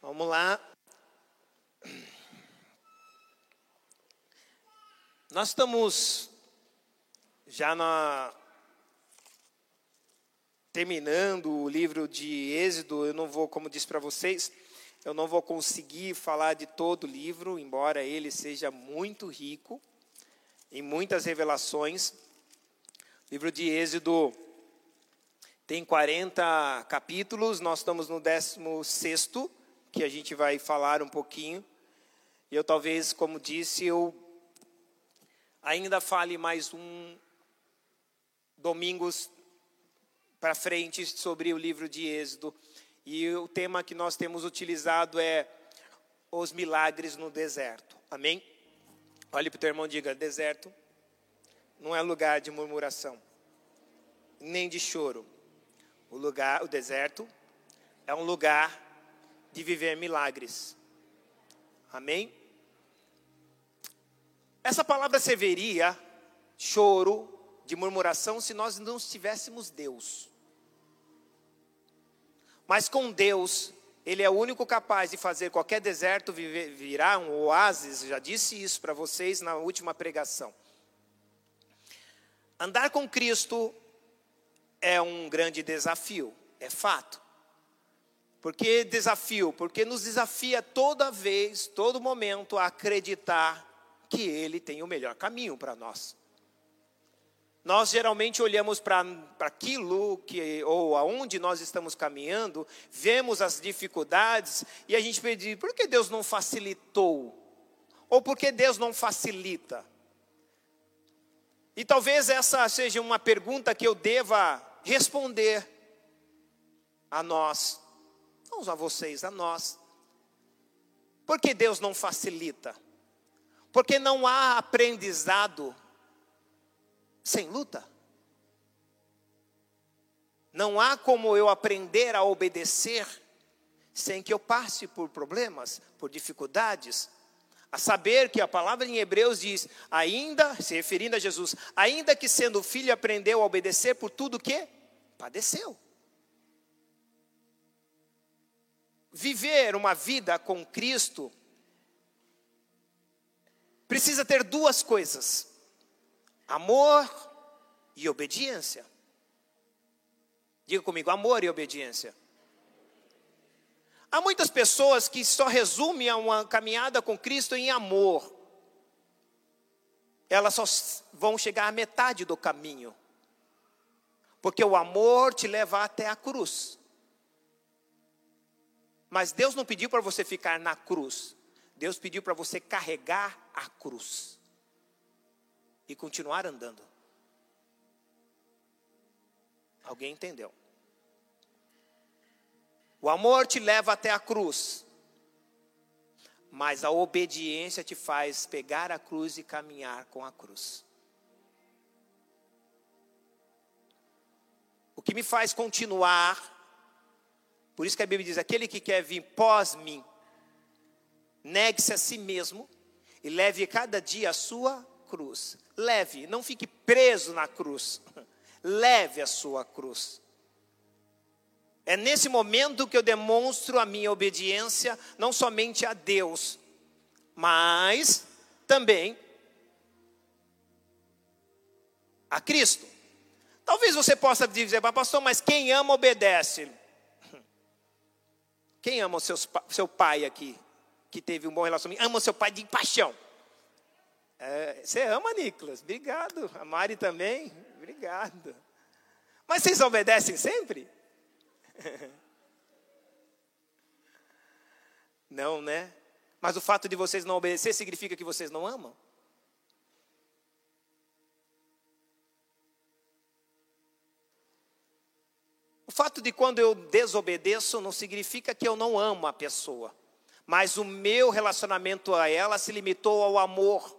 Vamos lá. Nós estamos já na terminando o livro de Êxodo. Eu não vou, como disse para vocês, eu não vou conseguir falar de todo o livro, embora ele seja muito rico em muitas revelações. O livro de Êxodo tem 40 capítulos, nós estamos no 16 que a gente vai falar um pouquinho. E eu talvez, como disse, eu ainda fale mais um domingos para frente sobre o livro de Êxodo. E o tema que nós temos utilizado é os milagres no deserto. Amém? Olhe para o teu irmão e diga: deserto não é lugar de murmuração, nem de choro o lugar, o deserto, é um lugar de viver milagres. Amém? Essa palavra serviria choro, de murmuração, se nós não tivéssemos Deus. Mas com Deus, Ele é o único capaz de fazer qualquer deserto virar um oásis. Já disse isso para vocês na última pregação. Andar com Cristo é um grande desafio, é fato. Por que desafio? Porque nos desafia toda vez, todo momento, a acreditar que Ele tem o melhor caminho para nós. Nós geralmente olhamos para aquilo que, ou aonde nós estamos caminhando, vemos as dificuldades e a gente pede, por que Deus não facilitou? Ou por que Deus não facilita? E talvez essa seja uma pergunta que eu deva responder a nós, não a vocês, a nós. Por que Deus não facilita? Porque não há aprendizado sem luta. Não há como eu aprender a obedecer sem que eu passe por problemas, por dificuldades. A saber que a palavra em Hebreus diz, ainda, se referindo a Jesus, ainda que sendo filho aprendeu a obedecer por tudo que padeceu. Viver uma vida com Cristo precisa ter duas coisas: amor e obediência. Diga comigo, amor e obediência. Há muitas pessoas que só resumem uma caminhada com Cristo em amor. Elas só vão chegar à metade do caminho. Porque o amor te leva até a cruz. Mas Deus não pediu para você ficar na cruz. Deus pediu para você carregar a cruz e continuar andando. Alguém entendeu? O amor te leva até a cruz, mas a obediência te faz pegar a cruz e caminhar com a cruz. O que me faz continuar, por isso que a Bíblia diz: aquele que quer vir pós mim, negue-se a si mesmo e leve cada dia a sua cruz. Leve, não fique preso na cruz. Leve a sua cruz. É nesse momento que eu demonstro a minha obediência, não somente a Deus, mas também a Cristo. Talvez você possa dizer, pastor, mas quem ama obedece. Quem ama o seu, pai aqui, que teve um bom relacionamento? Ama o seu pai de paixão. É, você ama, Nicolas? Obrigado. A Mari também? Obrigado. Mas vocês obedecem sempre? Não, né? Mas o fato de vocês não obedecer significa que vocês não amam? O fato de quando eu desobedeço não significa que eu não amo a pessoa, mas o meu relacionamento a ela se limitou ao amor.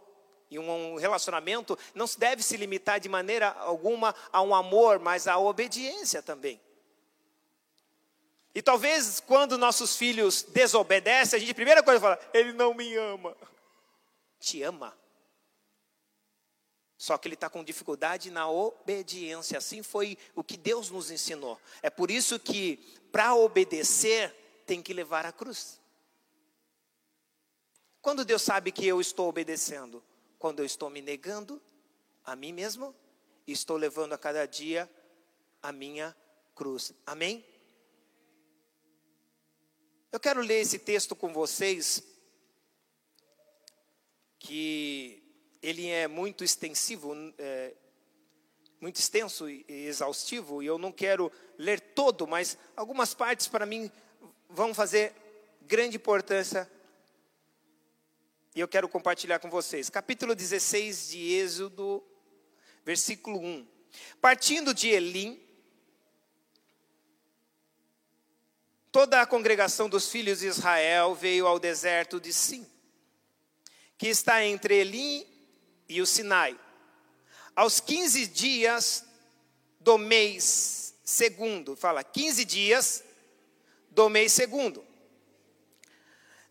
E um relacionamento não deve se limitar de maneira alguma a um amor, mas à obediência também. E talvez quando nossos filhos desobedecem, a gente, a primeira coisa fala, ele não me ama. Te ama. Só que ele está com dificuldade na obediência. Assim foi o que Deus nos ensinou. É por isso que, para obedecer, tem que levar a cruz. Quando Deus sabe que eu estou obedecendo? Quando eu estou me negando a mim mesmo e estou levando a cada dia a minha cruz. Amém? Eu quero ler esse texto com vocês, que ele é muito extensivo, é, muito extenso e exaustivo, e eu não quero ler todo, mas algumas partes para mim vão fazer grande importância. E eu quero compartilhar com vocês. Capítulo 16 de Êxodo, versículo 1. Partindo de Elim, toda a congregação dos filhos de Israel veio ao deserto de Sim, que está entre Elim e o Sinai aos 15 dias do mês segundo, fala 15 dias do mês segundo.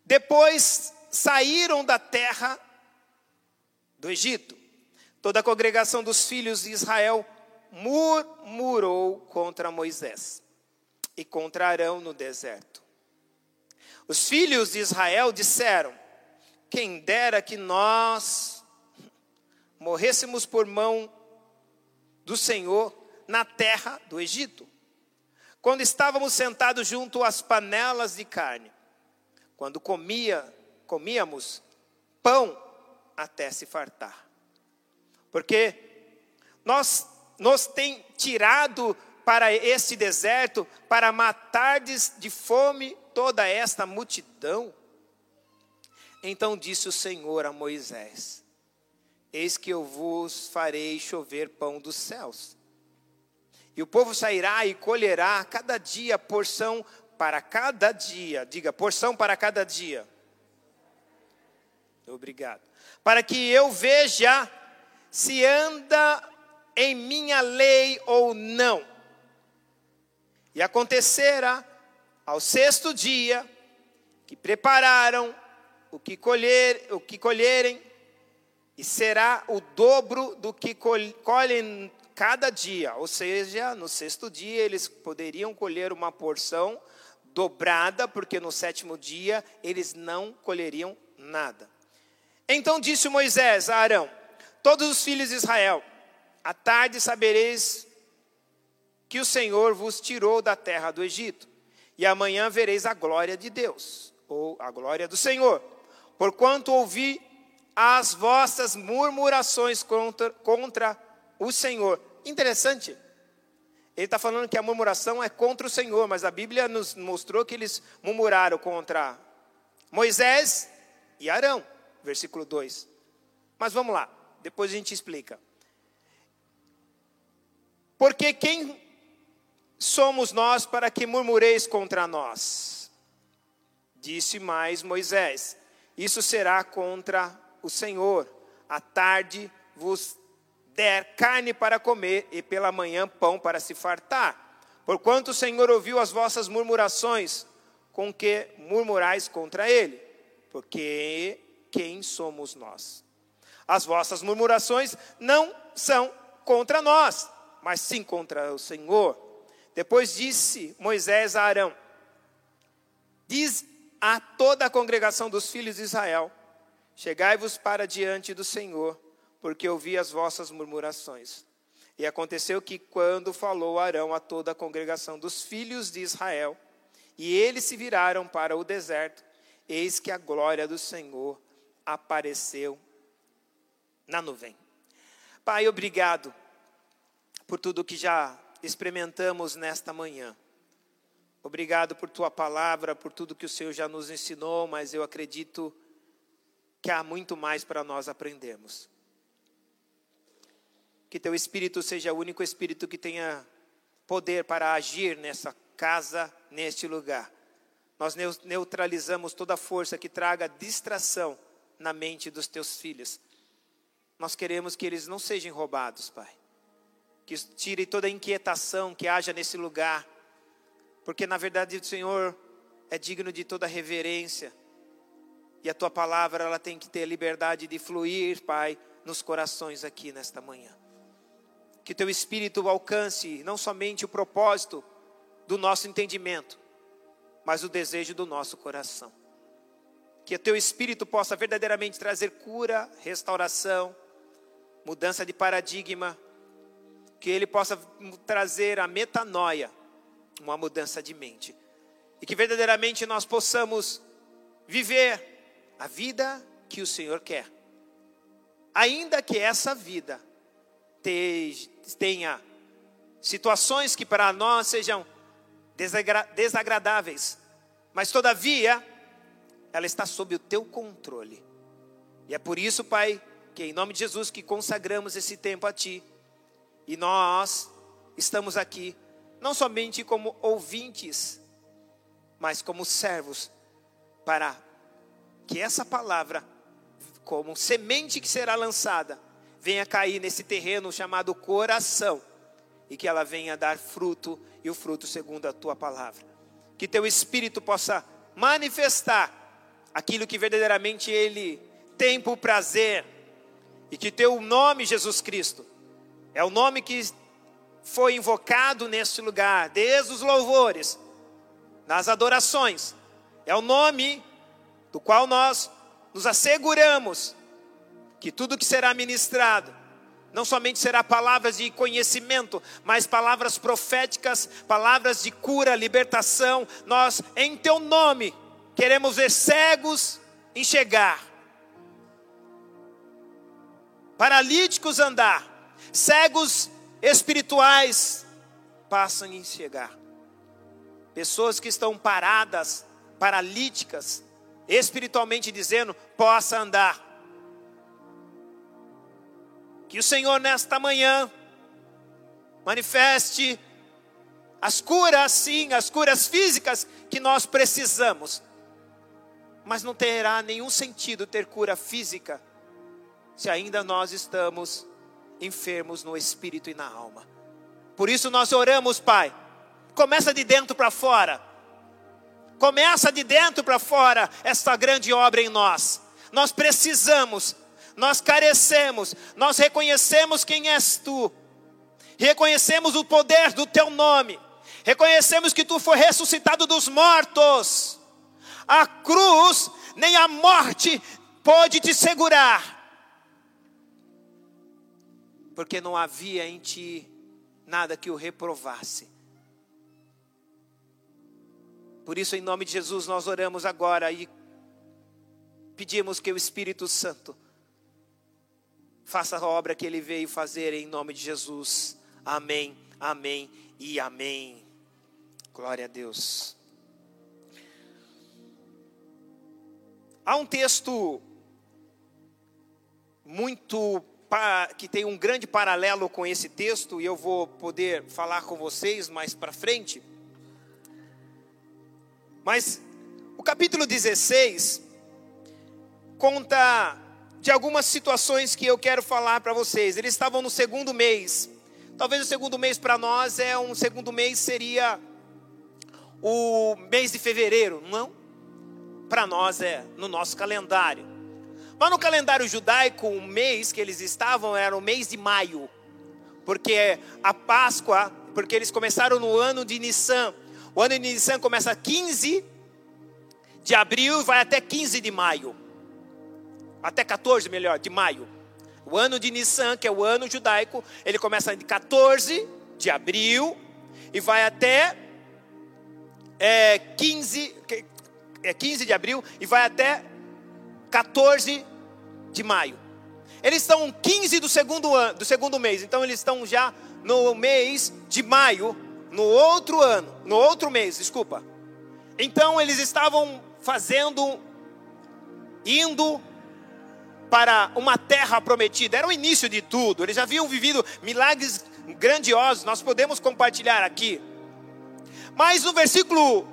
Depois saíram da terra do Egito. Toda a congregação dos filhos de Israel murmurou contra Moisés e contra Arão no deserto. Os filhos de Israel disseram: Quem dera que nós morrêssemos por mão do Senhor na terra do Egito. Quando estávamos sentados junto às panelas de carne, quando comia, comíamos pão até se fartar. Porque nós nos tem tirado para este deserto para matardes de fome toda esta multidão. Então disse o Senhor a Moisés: Eis que eu vos farei chover pão dos céus. E o povo sairá e colherá cada dia porção para cada dia. Diga, porção para cada dia. Obrigado. Para que eu veja se anda em minha lei ou não. E acontecerá ao sexto dia que prepararam o que colher, o que colherem e será o dobro do que colhem cada dia. Ou seja, no sexto dia eles poderiam colher uma porção dobrada, porque no sétimo dia eles não colheriam nada. Então disse Moisés a Arão: Todos os filhos de Israel, à tarde sabereis que o Senhor vos tirou da terra do Egito, e amanhã vereis a glória de Deus, ou a glória do Senhor. Porquanto ouvi as vossas murmurações contra, contra o Senhor. Interessante. Ele está falando que a murmuração é contra o Senhor, mas a Bíblia nos mostrou que eles murmuraram contra Moisés e Arão, versículo 2. Mas vamos lá, depois a gente explica. Porque quem somos nós para que murmureis contra nós? Disse mais Moisés: Isso será contra o Senhor, à tarde vos der carne para comer, e pela manhã pão para se fartar. Porquanto o Senhor ouviu as vossas murmurações, com que murmurais contra ele, porque quem somos nós? As vossas murmurações não são contra nós, mas sim contra o Senhor. Depois disse Moisés a Arão: Diz a toda a congregação dos filhos de Israel: Chegai-vos para diante do Senhor, porque ouvi as vossas murmurações. E aconteceu que, quando falou Arão a toda a congregação dos filhos de Israel, e eles se viraram para o deserto, eis que a glória do Senhor apareceu na nuvem. Pai, obrigado por tudo que já experimentamos nesta manhã. Obrigado por tua palavra, por tudo que o Senhor já nos ensinou, mas eu acredito que que há muito mais para nós aprendermos. Que teu espírito seja o único espírito que tenha poder para agir nessa casa, neste lugar. Nós neutralizamos toda força que traga distração na mente dos teus filhos. Nós queremos que eles não sejam roubados, Pai. Que tire toda a inquietação que haja nesse lugar. Porque na verdade o Senhor é digno de toda reverência e a tua palavra ela tem que ter liberdade de fluir, Pai, nos corações aqui nesta manhã. Que teu espírito alcance não somente o propósito do nosso entendimento, mas o desejo do nosso coração. que teu espírito possa verdadeiramente trazer cura, restauração, mudança de paradigma, que ele possa trazer a metanoia, uma mudança de mente, e que verdadeiramente nós possamos viver a vida que o Senhor quer. Ainda que essa vida tenha situações que para nós sejam desagradáveis, mas todavia ela está sob o teu controle. E é por isso, Pai, que em nome de Jesus que consagramos esse tempo a ti. E nós estamos aqui não somente como ouvintes, mas como servos para que essa palavra, como semente que será lançada, venha cair nesse terreno chamado coração e que ela venha dar fruto e o fruto segundo a tua palavra. Que teu espírito possa manifestar aquilo que verdadeiramente ele tem por prazer e que teu nome, Jesus Cristo, é o nome que foi invocado neste lugar, desde os louvores, nas adorações, é o nome do qual nós nos asseguramos que tudo que será ministrado não somente será palavras de conhecimento, mas palavras proféticas, palavras de cura, libertação. Nós, em teu nome, queremos ver cegos enxergar, paralíticos andar, cegos espirituais passam a enxergar. Pessoas que estão paradas, paralíticas, espiritualmente dizendo, possa andar. Que o Senhor nesta manhã manifeste as curas, sim, as curas físicas que nós precisamos. Mas não terá nenhum sentido ter cura física se ainda nós estamos enfermos no espírito e na alma. Por isso nós oramos, Pai. Começa de dentro para fora. Começa de dentro para fora esta grande obra em nós. Nós precisamos, nós carecemos, nós reconhecemos quem és tu. Reconhecemos o poder do teu nome. Reconhecemos que tu foi ressuscitado dos mortos. A cruz, nem a morte pode te segurar porque não havia em ti nada que o reprovasse. Por isso, em nome de Jesus, nós oramos agora e pedimos que o Espírito Santo faça a obra que ele veio fazer em nome de Jesus. Amém, amém e amém. Glória a Deus. Há um texto muito que tem um grande paralelo com esse texto, e eu vou poder falar com vocês mais para frente. Mas o capítulo 16 conta de algumas situações que eu quero falar para vocês. Eles estavam no segundo mês. Talvez o segundo mês para nós é um segundo mês seria o mês de fevereiro, não? Para nós é no nosso calendário. Mas no calendário judaico, o mês que eles estavam era o mês de maio, porque a Páscoa, porque eles começaram no ano de Nissan. O ano de Nissan começa 15 de abril e vai até 15 de maio. Até 14, melhor, de maio. O ano de Nissan, que é o ano judaico, ele começa de 14 de abril e vai até é, 15, é 15 de abril e vai até 14 de maio. Eles estão 15 do segundo, ano, do segundo mês, então eles estão já no mês de maio, no outro ano, no outro mês, desculpa. Então eles estavam fazendo, indo para uma terra prometida, era o início de tudo, eles já haviam vivido milagres grandiosos, nós podemos compartilhar aqui. Mas no versículo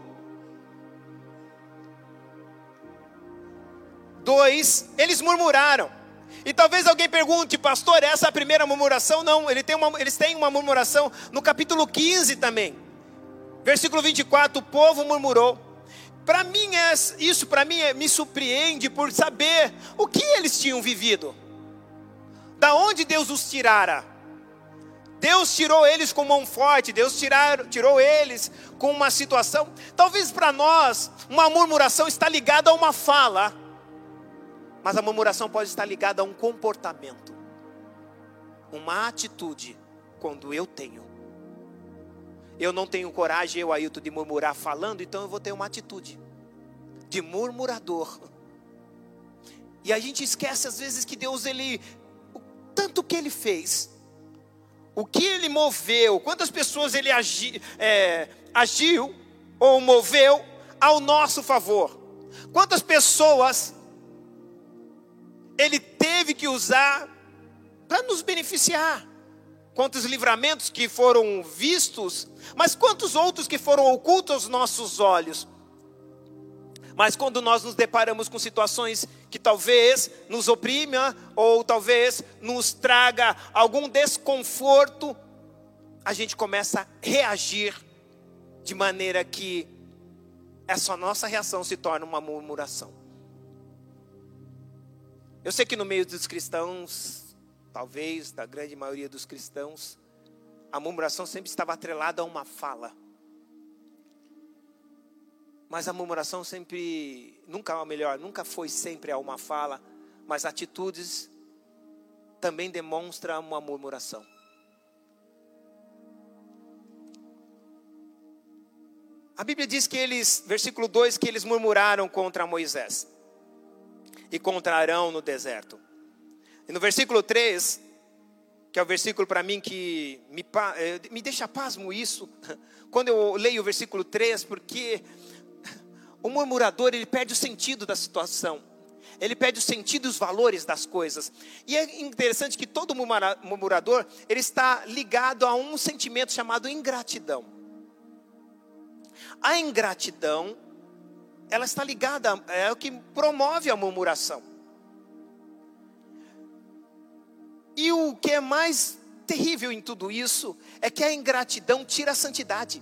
2, eles murmuraram. E talvez alguém pergunte, pastor, essa é a primeira murmuração? Não, ele tem uma, eles têm uma murmuração no capítulo 15 também. Versículo 24: o povo murmurou. Para mim, é, isso para mim é, me surpreende por saber o que eles tinham vivido. Da onde Deus os tirara. Deus tirou eles com mão forte, Deus tirar, tirou eles com uma situação. Talvez para nós, uma murmuração está ligada a uma fala Mas a murmuração pode estar ligada a um comportamento, uma atitude, quando eu tenho. Eu não tenho coragem, eu, Ailton, de murmurar falando, então eu vou ter uma atitude de murmurador. E a gente esquece às vezes que Deus, Ele, o tanto que Ele fez, o que Ele moveu, quantas pessoas Ele agi, é, agiu ou moveu ao nosso favor. Quantas pessoas Ele teve que usar para nos beneficiar. Quantos livramentos que foram vistos, mas quantos outros que foram ocultos aos nossos olhos. Mas quando nós nos deparamos com situações que talvez nos oprima ou talvez nos traga algum desconforto, a gente começa a reagir de maneira que essa nossa reação se torna uma murmuração. Eu sei que no meio dos cristãos, talvez da grande maioria dos cristãos, a murmuração sempre estava atrelada a uma fala. Mas a murmuração sempre, nunca, ou melhor, nunca foi sempre a uma fala, mas atitudes também demonstram uma murmuração. A Bíblia diz que eles, versículo 2, que eles murmuraram contra Moisés e contra Arão no deserto. E no versículo 3, que é o versículo para mim que me, eh, me deixa pasmo isso, quando eu leio o versículo 3, porque o murmurador, ele perde o sentido da situação. Ele perde o sentido e os valores das coisas. E é interessante que todo murmurador, ele está ligado a um sentimento chamado ingratidão. A ingratidão, ela está ligada, é o que promove a murmuração. E o que é mais terrível em tudo isso é que a ingratidão tira a santidade.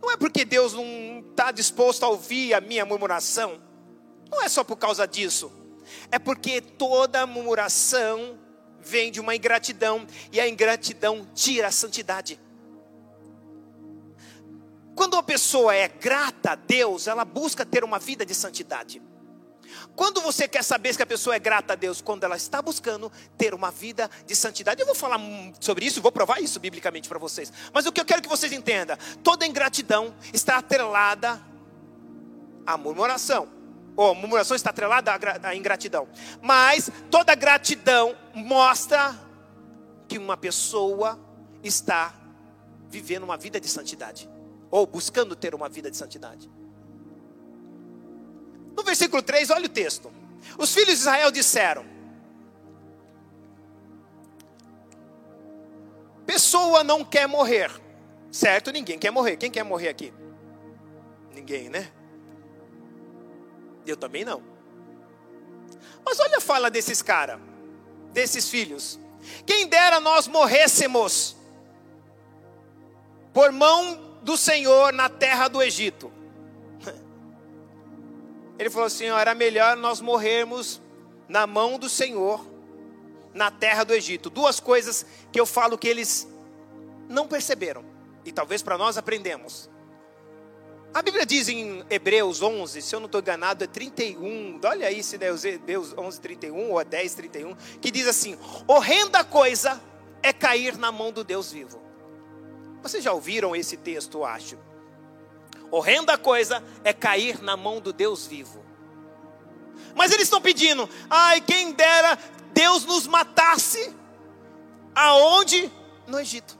Não é porque Deus não está disposto a ouvir a minha murmuração. Não é só por causa disso. É porque toda murmuração vem de uma ingratidão. E a ingratidão tira a santidade. Quando uma pessoa é grata a Deus, ela busca ter uma vida de santidade. Quando você quer saber se a pessoa é grata a Deus, quando ela está buscando ter uma vida de santidade. Eu vou falar sobre isso, vou provar isso biblicamente para vocês. Mas o que eu quero que vocês entendam, toda ingratidão está atrelada à murmuração. Ou murmuração está atrelada à ingratidão. Mas toda gratidão mostra que uma pessoa está vivendo uma vida de santidade. Ou buscando ter uma vida de santidade. No versículo 3, olha o texto. Os filhos de Israel disseram: Pessoa não quer morrer, certo? Ninguém quer morrer. Quem quer morrer aqui? Ninguém, né? Eu também não. Mas olha a fala desses caras, desses filhos. Quem dera nós morrêssemos por mão do Senhor na terra do Egito. Ele falou assim: era melhor nós morrermos na mão do Senhor, na terra do Egito. Duas coisas que eu falo que eles não perceberam, e talvez para nós aprendemos. A Bíblia diz em Hebreus 11, se eu não estou enganado, é 31, olha aí se é Hebreus 11, 31 ou é 10, 31, que diz assim: horrenda coisa é cair na mão do Deus vivo. Vocês já ouviram esse texto, acho. Horrenda coisa é cair na mão do Deus vivo. Mas eles estão pedindo, ai, quem dera Deus nos matasse. Aonde? No Egito.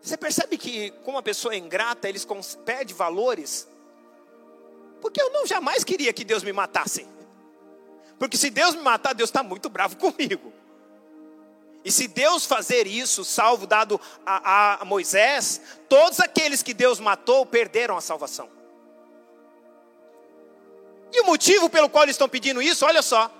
Você percebe que, como a pessoa é ingrata, eles perdem valores? Porque eu não jamais queria que Deus me matasse. Porque se Deus me matar, Deus está muito bravo comigo. E se Deus fazer isso, salvo dado a, a, Moisés, todos aqueles que Deus matou perderam a salvação. E o motivo pelo qual eles estão pedindo isso, olha só.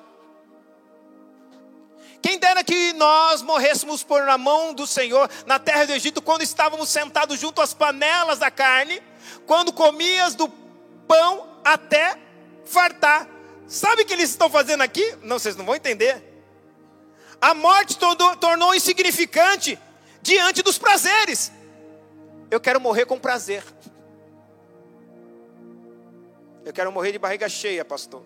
Quem dera que nós morrêssemos por na mão do Senhor na terra do Egito, quando estávamos sentados junto às panelas da carne, quando comias do pão até fartar. Sabe o que eles estão fazendo aqui? Não, vocês não vão entender. A morte tornou insignificante diante dos prazeres. Eu quero morrer com prazer. Eu quero morrer de barriga cheia, pastor.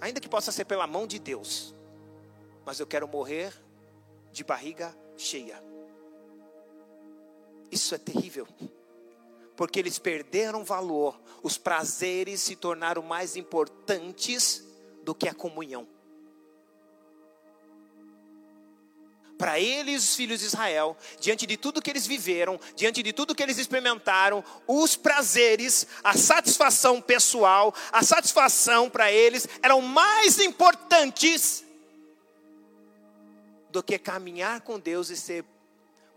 Ainda que possa ser pela mão de Deus, mas eu quero morrer de barriga cheia. Isso é terrível, porque eles perderam valor, os prazeres se tornaram mais importantes do que a comunhão. para eles, os filhos de Israel, diante de tudo que eles viveram, diante de tudo que eles experimentaram, os prazeres, a satisfação pessoal, a satisfação para eles eram mais importantes do que caminhar com Deus e ser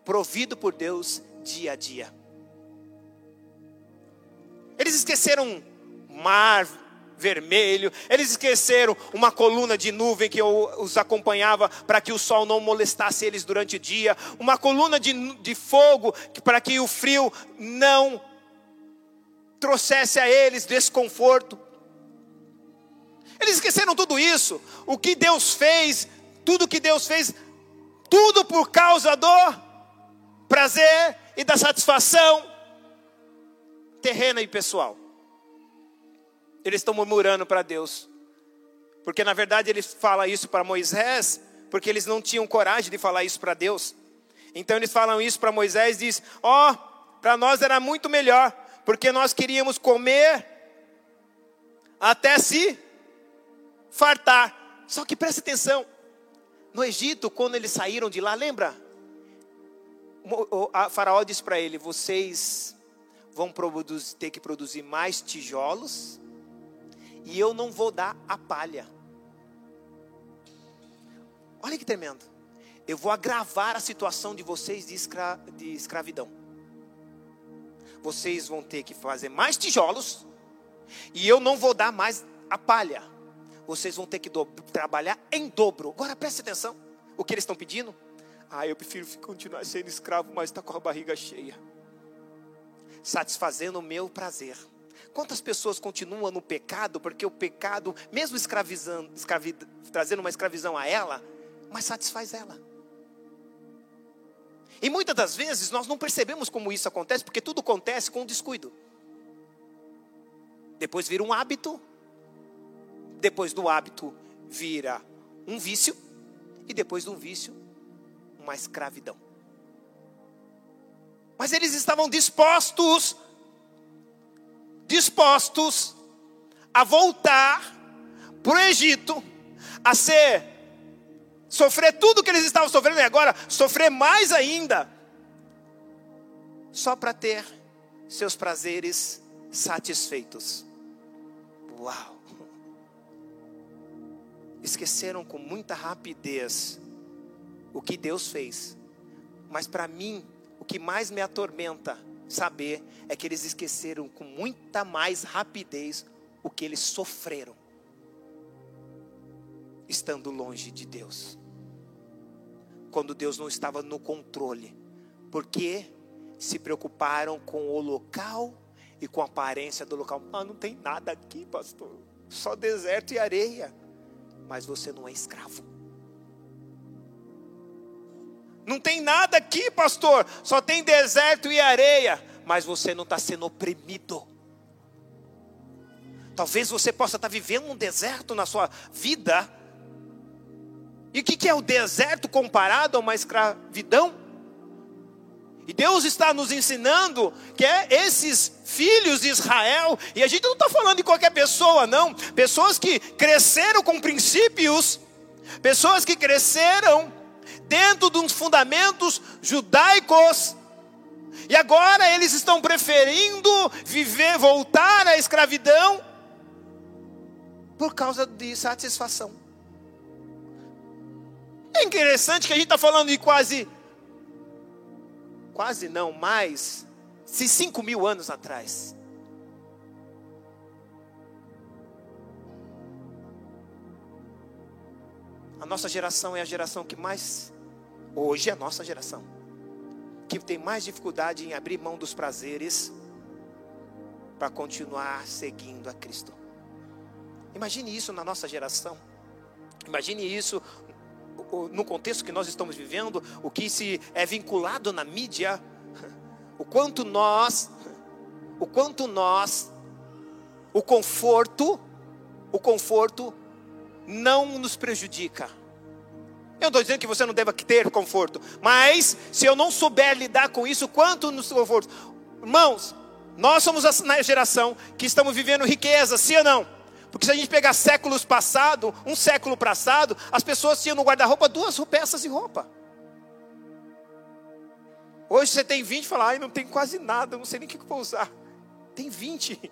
provido por Deus dia a dia. Esqueceram mar, vermelho. Eles esqueceram uma coluna de nuvem que os acompanhava para que o sol não molestasse eles durante o dia, uma coluna de, de fogo para que o frio não trouxesse a eles desconforto. Eles esqueceram tudo isso, o que Deus fez, tudo que Deus fez, tudo por causa do prazer e da satisfação terrena e pessoal eles estão murmurando para Deus. Porque na verdade ele fala isso para Moisés, porque eles não tinham coragem de falar isso para Deus. Então eles falam isso para Moisés e diz: "Ó, oh, para nós era muito melhor, porque nós queríamos comer até se fartar". Só que preste atenção. No Egito, quando eles saíram de lá, lembra? O faraó disse para ele: "Vocês vão produzir, ter que produzir mais tijolos e eu não vou dar a palha. Olha que tremendo. Eu vou agravar a situação de vocês de, escra de escravidão. Vocês vão ter que fazer mais tijolos e eu não vou dar mais a palha. Vocês vão ter que trabalhar em dobro. Agora preste atenção. O que eles estão pedindo? Ah, eu prefiro continuar sendo escravo, mas está com a barriga cheia. Satisfazendo o meu prazer. Quantas pessoas continuam no pecado porque o pecado, mesmo escravizando, escravi, trazendo uma escravidão a ela, mas satisfaz ela. E muitas das vezes nós não percebemos como isso acontece, porque tudo acontece com descuido. Depois vira um hábito, depois do hábito vira um vício, e depois do vício, uma escravidão. Mas eles estavam dispostos dispostos a voltar para o Egito, a ser, sofrer tudo que eles estavam sofrendo e agora sofrer mais ainda, só para ter seus prazeres satisfeitos. Uau! Esqueceram com muita rapidez o que Deus fez, mas para mim, o que mais me atormenta saber é que eles esqueceram com muita mais rapidez o que eles sofreram, estando longe de Deus, quando Deus não estava no controle, porque se preocuparam com o local e com a aparência do local. Ah, não tem nada aqui, pastor, só deserto e areia, mas você não é escravo. Não tem nada aqui, pastor, só tem deserto e areia, mas você não está sendo oprimido. Talvez você possa estar vivendo um deserto na sua vida. E o que, que é o deserto comparado a uma escravidão? E Deus está nos ensinando que é esses filhos de Israel, e a gente não está falando de qualquer pessoa, não, pessoas que cresceram com princípios, pessoas que cresceram dentro de uns fundamentos judaicos. E agora eles estão preferindo viver, voltar à escravidão por causa de satisfação. É interessante que a gente está falando de quase, quase não, mais, se cinco mil anos atrás. A nossa geração é a geração que mais Hoje é a nossa geração que tem mais dificuldade em abrir mão dos prazeres para continuar seguindo a Cristo. Imagine isso na nossa geração. Imagine isso no contexto que nós estamos vivendo, o que se é vinculado na mídia, o quanto nós, o quanto nós, o conforto, o conforto não nos prejudica. Eu estou dizendo que você não deva ter conforto, mas se eu não souber lidar com isso, quanto nos conforto? Irmãos, nós somos a geração que estamos vivendo riqueza, sim ou não? Porque se a gente pegar séculos passado, um século passado, as pessoas tinham no guarda-roupa duas peças de roupa. Hoje você tem 20 e fala, ai, não tem quase nada, não sei nem o que eu vou usar. Tem 20.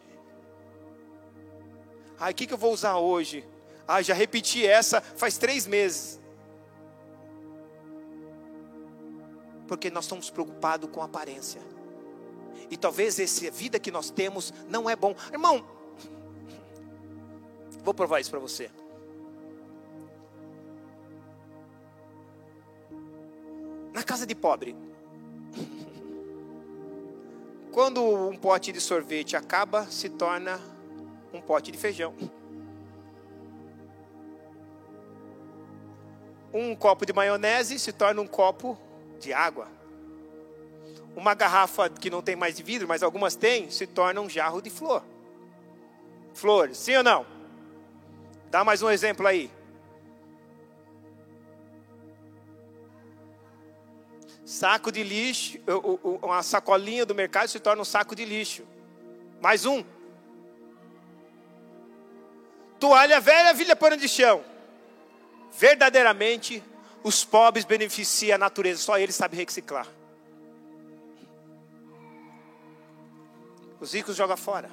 Ai, o que eu vou usar hoje? Ah, já repeti essa faz três meses. Porque nós estamos preocupados com aparência. E talvez essa vida que nós temos não é bom. Irmão, vou provar isso para você. Na casa de pobre, quando um pote de sorvete acaba, se torna um pote de feijão. Um copo de maionese se torna um copo de água. Uma garrafa que não tem mais de vidro, mas algumas têm, se torna um jarro de flor. Flores, sim ou não? Dá mais um exemplo aí. Saco de lixo, uma sacolinha do mercado se torna um saco de lixo. Mais um. Toalha velha, vilha pano de chão. Verdadeiramente, os pobres beneficiam a natureza, só eles sabem reciclar. Os ricos jogam fora.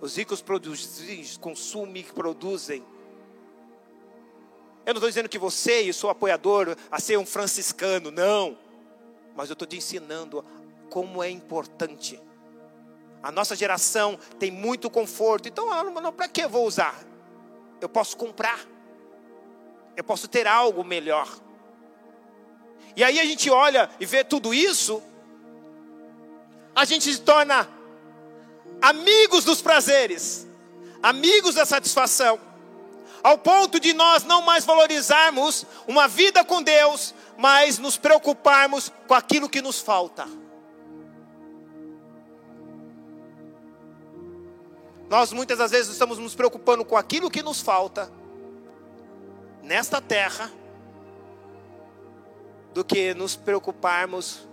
Os ricos produzem, consumem, produzem. Eu não estou dizendo que você, e sou apoiador, a ser um franciscano, não. Mas eu estou te ensinando como é importante. A nossa geração tem muito conforto. Então, para que eu vou usar? Eu posso comprar. Eu posso ter algo melhor. E aí a gente olha e vê tudo isso. A gente se torna amigos dos prazeres, amigos da satisfação, ao ponto de nós não mais valorizarmos uma vida com Deus, mas nos preocuparmos com aquilo que nos falta. Nós muitas das vezes estamos nos preocupando com aquilo que nos falta nesta terra, do que nos preocuparmos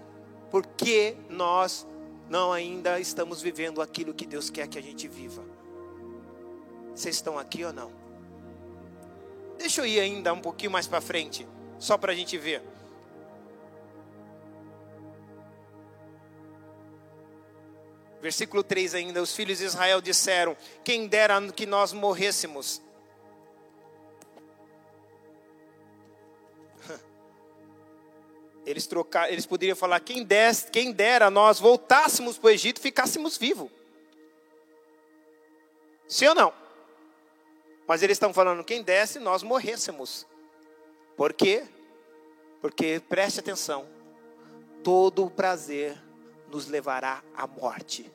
porque nós não ainda estamos vivendo aquilo que Deus quer que a gente viva. Vocês estão aqui ou não? Deixa eu ir ainda um pouquinho mais para frente, só para a gente ver. Versículo 3 ainda: Os filhos de Israel disseram: Quem dera que nós morrêssemos Eles, trocar, eles poderiam falar: quem, des, quem dera nós voltássemos para o Egito e ficássemos vivos. Sim ou não? Mas eles estão falando: quem desse nós morrêssemos. Por quê? Porque preste atenção: todo o prazer nos levará à morte.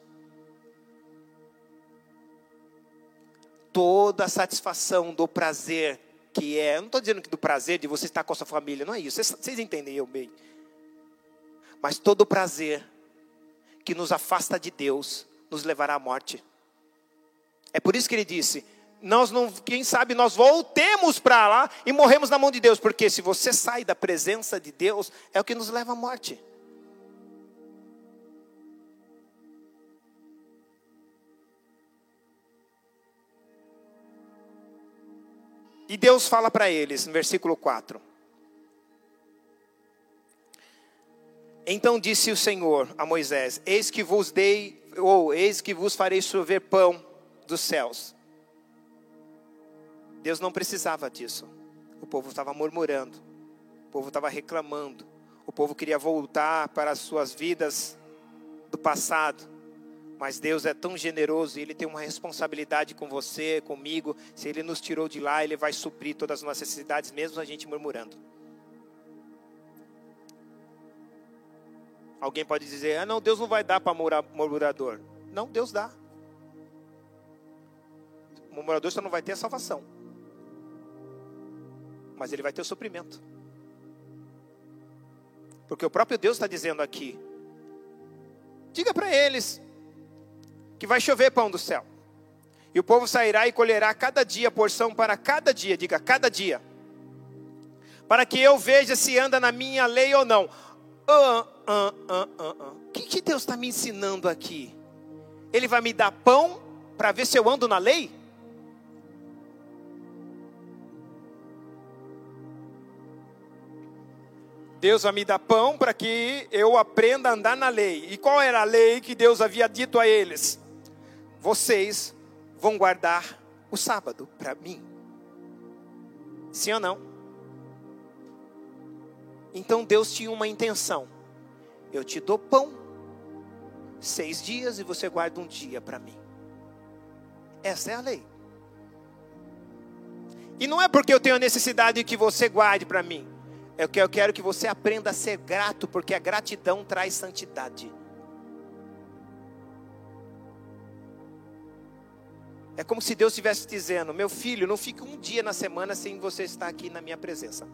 Toda a satisfação do prazer que é, não estou dizendo que do prazer de você estar com a sua família, não é isso, vocês, vocês entendem eu bem. Mas todo prazer que nos afasta de Deus nos levará à morte. É por isso que ele disse: nós não, quem sabe nós voltemos para lá e morremos na mão de Deus, porque se você sai da presença de Deus, é o que nos leva à morte. E Deus fala para eles, no versículo 4. Então disse o Senhor a Moisés: Eis que vos dei, ou eis que vos farei chover pão dos céus. Deus não precisava disso. O povo estava murmurando, o povo estava reclamando, o povo queria voltar para as suas vidas do passado. Mas Deus é tão generoso e Ele tem uma responsabilidade com você, comigo. Se Ele nos tirou de lá, Ele vai suprir todas as nossas necessidades, mesmo a gente murmurando. Alguém pode dizer: ah, não, Deus não vai dar para murmurador. Não, Deus dá. Murmurador só não vai ter a salvação. mas ele vai ter o suprimento. Porque o próprio Deus está dizendo aqui: diga para eles que vai chover pão do céu. E o povo sairá e colherá cada dia porção para cada dia, diga cada dia. Para que eu veja se anda na minha lei ou não. Ah, ah, ah, ah, ah. O que, que Deus está me ensinando aqui? Ele vai me dar pão para ver se eu ando na lei? Deus vai me dar pão para que eu aprenda a andar na lei. E qual era a lei que Deus havia dito a eles? Vocês vão guardar o sábado para mim. Sim ou não? Então Deus tinha uma intenção. Eu te dou pão, seis dias e você guarda um dia para mim. Essa é a lei. E não é porque eu tenho necessidade de que você guarde para mim. É que eu quero que você aprenda a ser grato, porque a gratidão traz santidade. É como se Deus estivesse dizendo: Meu filho, não fique um dia na semana sem você estar aqui na minha presença.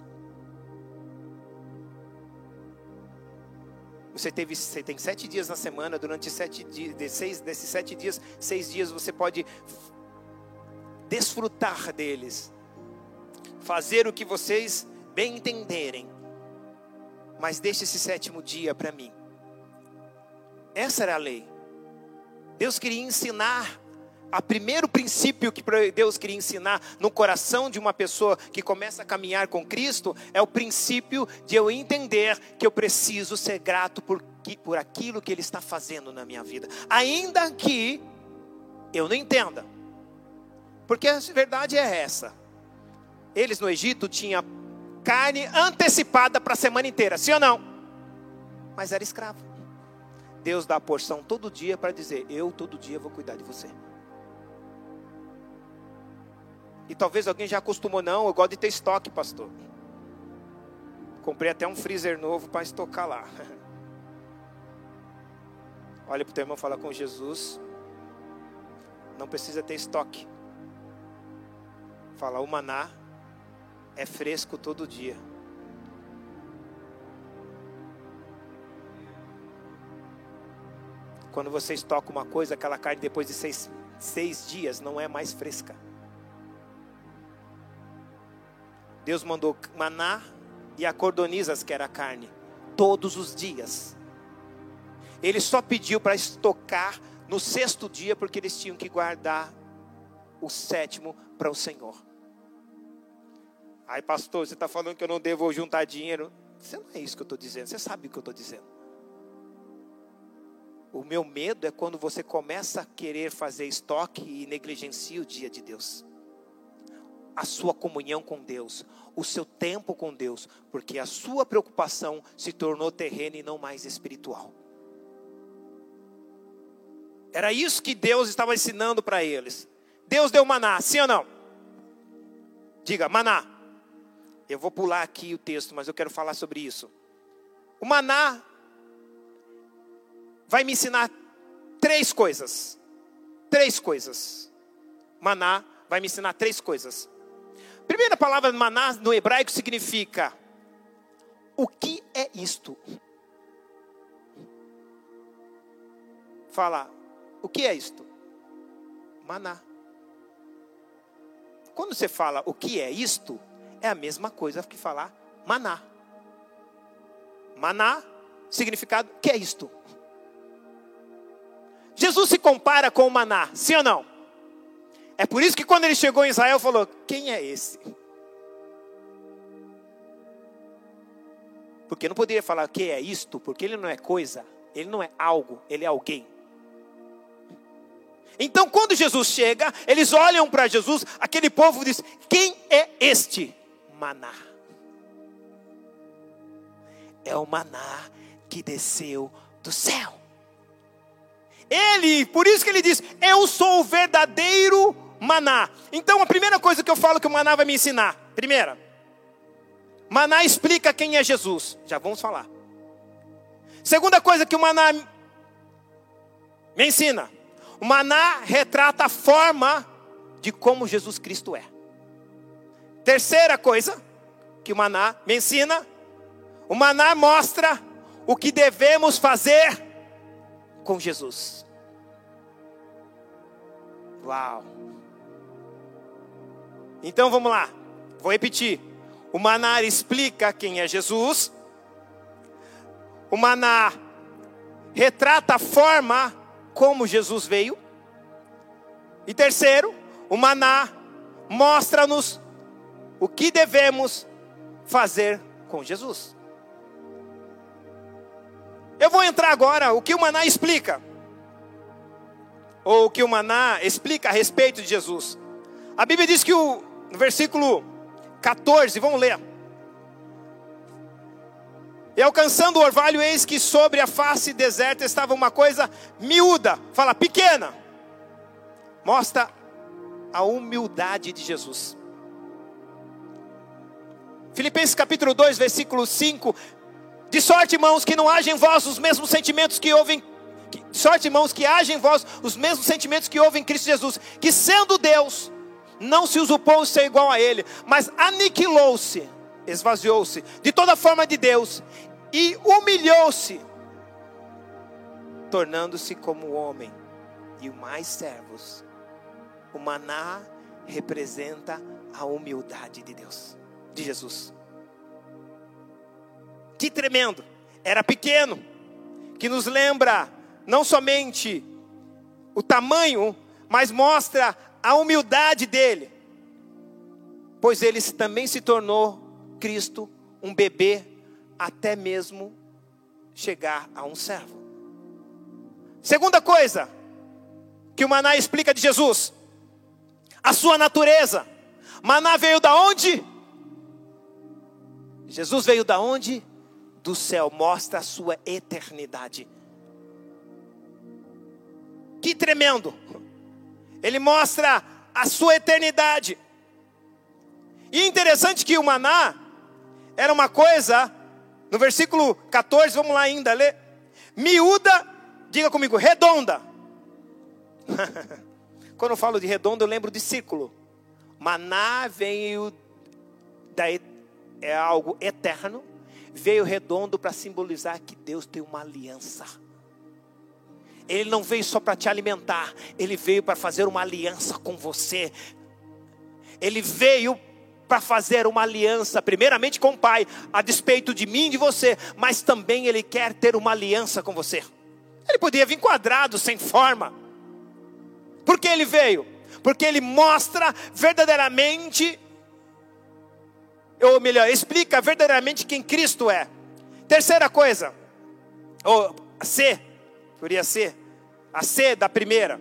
Você, teve, você tem sete dias na semana, durante sete dias, de seis, desses sete dias, seis dias você pode desfrutar deles, fazer o que vocês bem entenderem, mas deixe esse sétimo dia para mim. Essa era a lei. Deus queria ensinar a primeiro princípio que Deus queria ensinar no coração de uma pessoa que começa a caminhar com Cristo é o princípio de eu entender que eu preciso ser grato por, por aquilo que Ele está fazendo na minha vida, ainda que eu não entenda, porque a verdade é essa: eles no Egito tinham carne antecipada para a semana inteira, sim ou não? Mas era escravo. Deus dá a porção todo dia para dizer: Eu todo dia vou cuidar de você. E talvez alguém já acostumou, não, eu gosto de ter estoque, pastor. Comprei até um freezer novo para estocar lá. Olha para o teu irmão falar com Jesus. Não precisa ter estoque. Fala, o maná é fresco todo dia. Quando você estoca uma coisa, aquela carne depois de seis, seis dias não é mais fresca. Deus mandou maná e a cordonizas, que era carne, todos os dias. Ele só pediu para estocar no sexto dia, porque eles tinham que guardar o sétimo para o Senhor. Ai, pastor, você está falando que eu não devo juntar dinheiro. Você não é isso que eu estou dizendo, você sabe o que eu estou dizendo. O meu medo é quando você começa a querer fazer estoque e negligencia o dia de Deus. A sua comunhão com Deus, o seu tempo com Deus, porque a sua preocupação se tornou terrena e não mais espiritual. Era isso que Deus estava ensinando para eles. Deus deu maná, sim ou não? Diga, maná. Eu vou pular aqui o texto, mas eu quero falar sobre isso. O maná vai me ensinar três coisas. Três coisas. Maná vai me ensinar três coisas. Primeira palavra maná no hebraico significa: o que é isto? Fala, o que é isto? Maná. Quando você fala o que é isto, é a mesma coisa que falar maná. Maná, significado, que é isto? Jesus se compara com o maná, sim ou não? É por isso que quando ele chegou em Israel, falou: Quem é esse? Porque não poderia falar que é isto, porque ele não é coisa, ele não é algo, ele é alguém. Então, quando Jesus chega, eles olham para Jesus, aquele povo diz: Quem é este? maná. É o maná que desceu do céu. Ele, por isso que ele diz: Eu sou o verdadeiro maná. Então a primeira coisa que eu falo que o maná vai me ensinar, primeira, maná explica quem é Jesus. Já vamos falar. Segunda coisa que o maná me ensina: o maná retrata a forma de como Jesus Cristo é. Terceira coisa, que o maná me ensina? O maná mostra o que devemos fazer com Jesus. Uau! Então vamos lá, vou repetir. O maná explica quem é Jesus. O maná retrata a forma como Jesus veio. E terceiro, o maná mostra-nos o que devemos fazer com Jesus. Eu vou entrar agora o que o maná explica. Ou o que o maná explica a respeito de Jesus. A Bíblia diz que o no versículo 14, vamos ler. E alcançando o orvalho, eis que sobre a face deserta estava uma coisa miúda, fala pequena. Mostra a humildade de Jesus. Filipenses capítulo 2, versículo 5. De sorte, irmãos, que não haja em vós os mesmos sentimentos que houve de sorte, irmãos, que haja em vós os mesmos sentimentos que houve em Cristo Jesus, que sendo Deus, não se usurpou ser igual a ele, mas aniquilou-se, esvaziou-se de toda forma de Deus e humilhou-se, tornando-se como homem e o mais servos. O maná representa a humildade de Deus, de Jesus. Que tremendo! Era pequeno, que nos lembra não somente o tamanho, mas mostra a humildade dele, pois ele também se tornou Cristo um bebê, até mesmo chegar a um servo. Segunda coisa que o Maná explica de Jesus, a sua natureza. Maná veio da onde? Jesus veio da onde? Do céu, mostra a sua eternidade. Que tremendo! Ele mostra a sua eternidade. E interessante que o maná era uma coisa, no versículo 14, vamos lá ainda ler. Miúda, diga comigo, redonda. Quando eu falo de redonda, eu lembro de círculo. Maná veio da, é algo eterno, veio redondo para simbolizar que Deus tem uma aliança. Ele não veio só para te alimentar, ele veio para fazer uma aliança com você. Ele veio para fazer uma aliança, primeiramente com o Pai, a despeito de mim e de você, mas também Ele quer ter uma aliança com você. Ele podia vir quadrado, sem forma. Por que Ele veio? Porque Ele mostra verdadeiramente, ou melhor, explica verdadeiramente quem Cristo é. Terceira coisa, ou C, poderia ser, a C da primeira.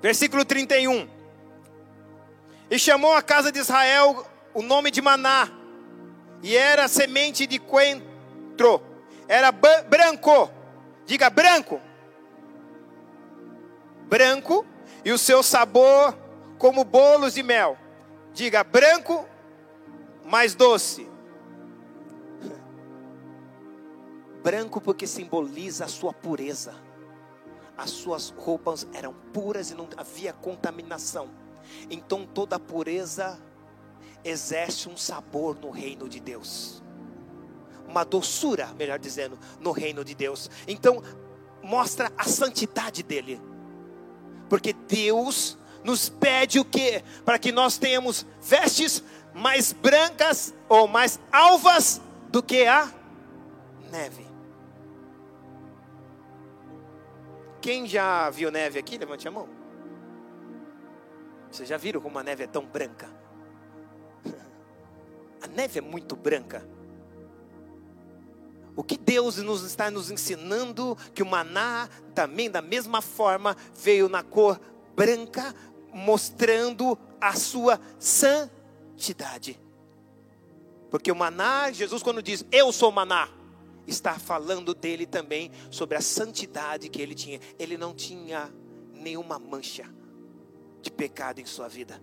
Versículo 31. E chamou a casa de Israel o nome de Maná, e era semente de coentro, era branco, diga branco, branco, e o seu sabor como bolos de mel, diga branco, mais doce. branco porque simboliza a sua pureza. As suas roupas eram puras e não havia contaminação. Então toda pureza exerce um sabor no reino de Deus. Uma doçura, melhor dizendo, no reino de Deus. Então mostra a santidade dele. Porque Deus nos pede o que? Para que nós tenhamos vestes mais brancas ou mais alvas do que a neve. Quem já viu neve aqui? Levante a mão. Vocês já viram como a neve é tão branca? A neve é muito branca. O que Deus nos está nos ensinando que o maná também da mesma forma veio na cor branca, mostrando a sua santidade. Porque o maná, Jesus quando diz eu sou maná, está falando dele também sobre a santidade que ele tinha. Ele não tinha nenhuma mancha de pecado em sua vida.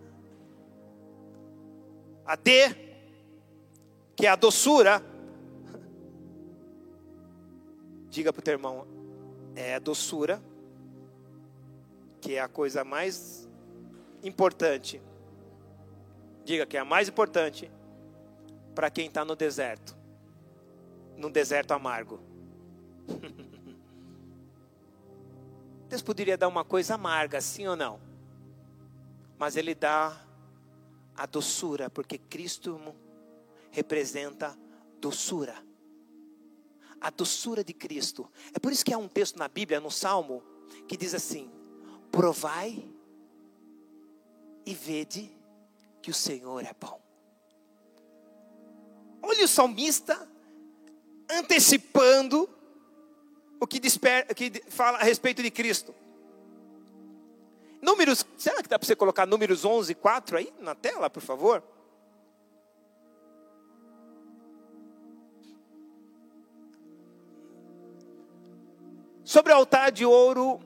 A D, que é a doçura, diga para o teu irmão, é a doçura, que é a coisa mais importante. Diga que é a mais importante para quem está no deserto, num deserto amargo. Deus poderia dar uma coisa amarga, sim ou não? Mas Ele dá a doçura, porque Cristo representa doçura. A doçura de Cristo. É por isso que há um texto na Bíblia, no Salmo, que diz assim: Provai e vede que o Senhor é bom. Olha o salmista antecipando o que, desper, que fala a respeito de Cristo. Números, será que dá para você colocar números 11, 4 aí na tela, por favor? Sobre o altar de ouro,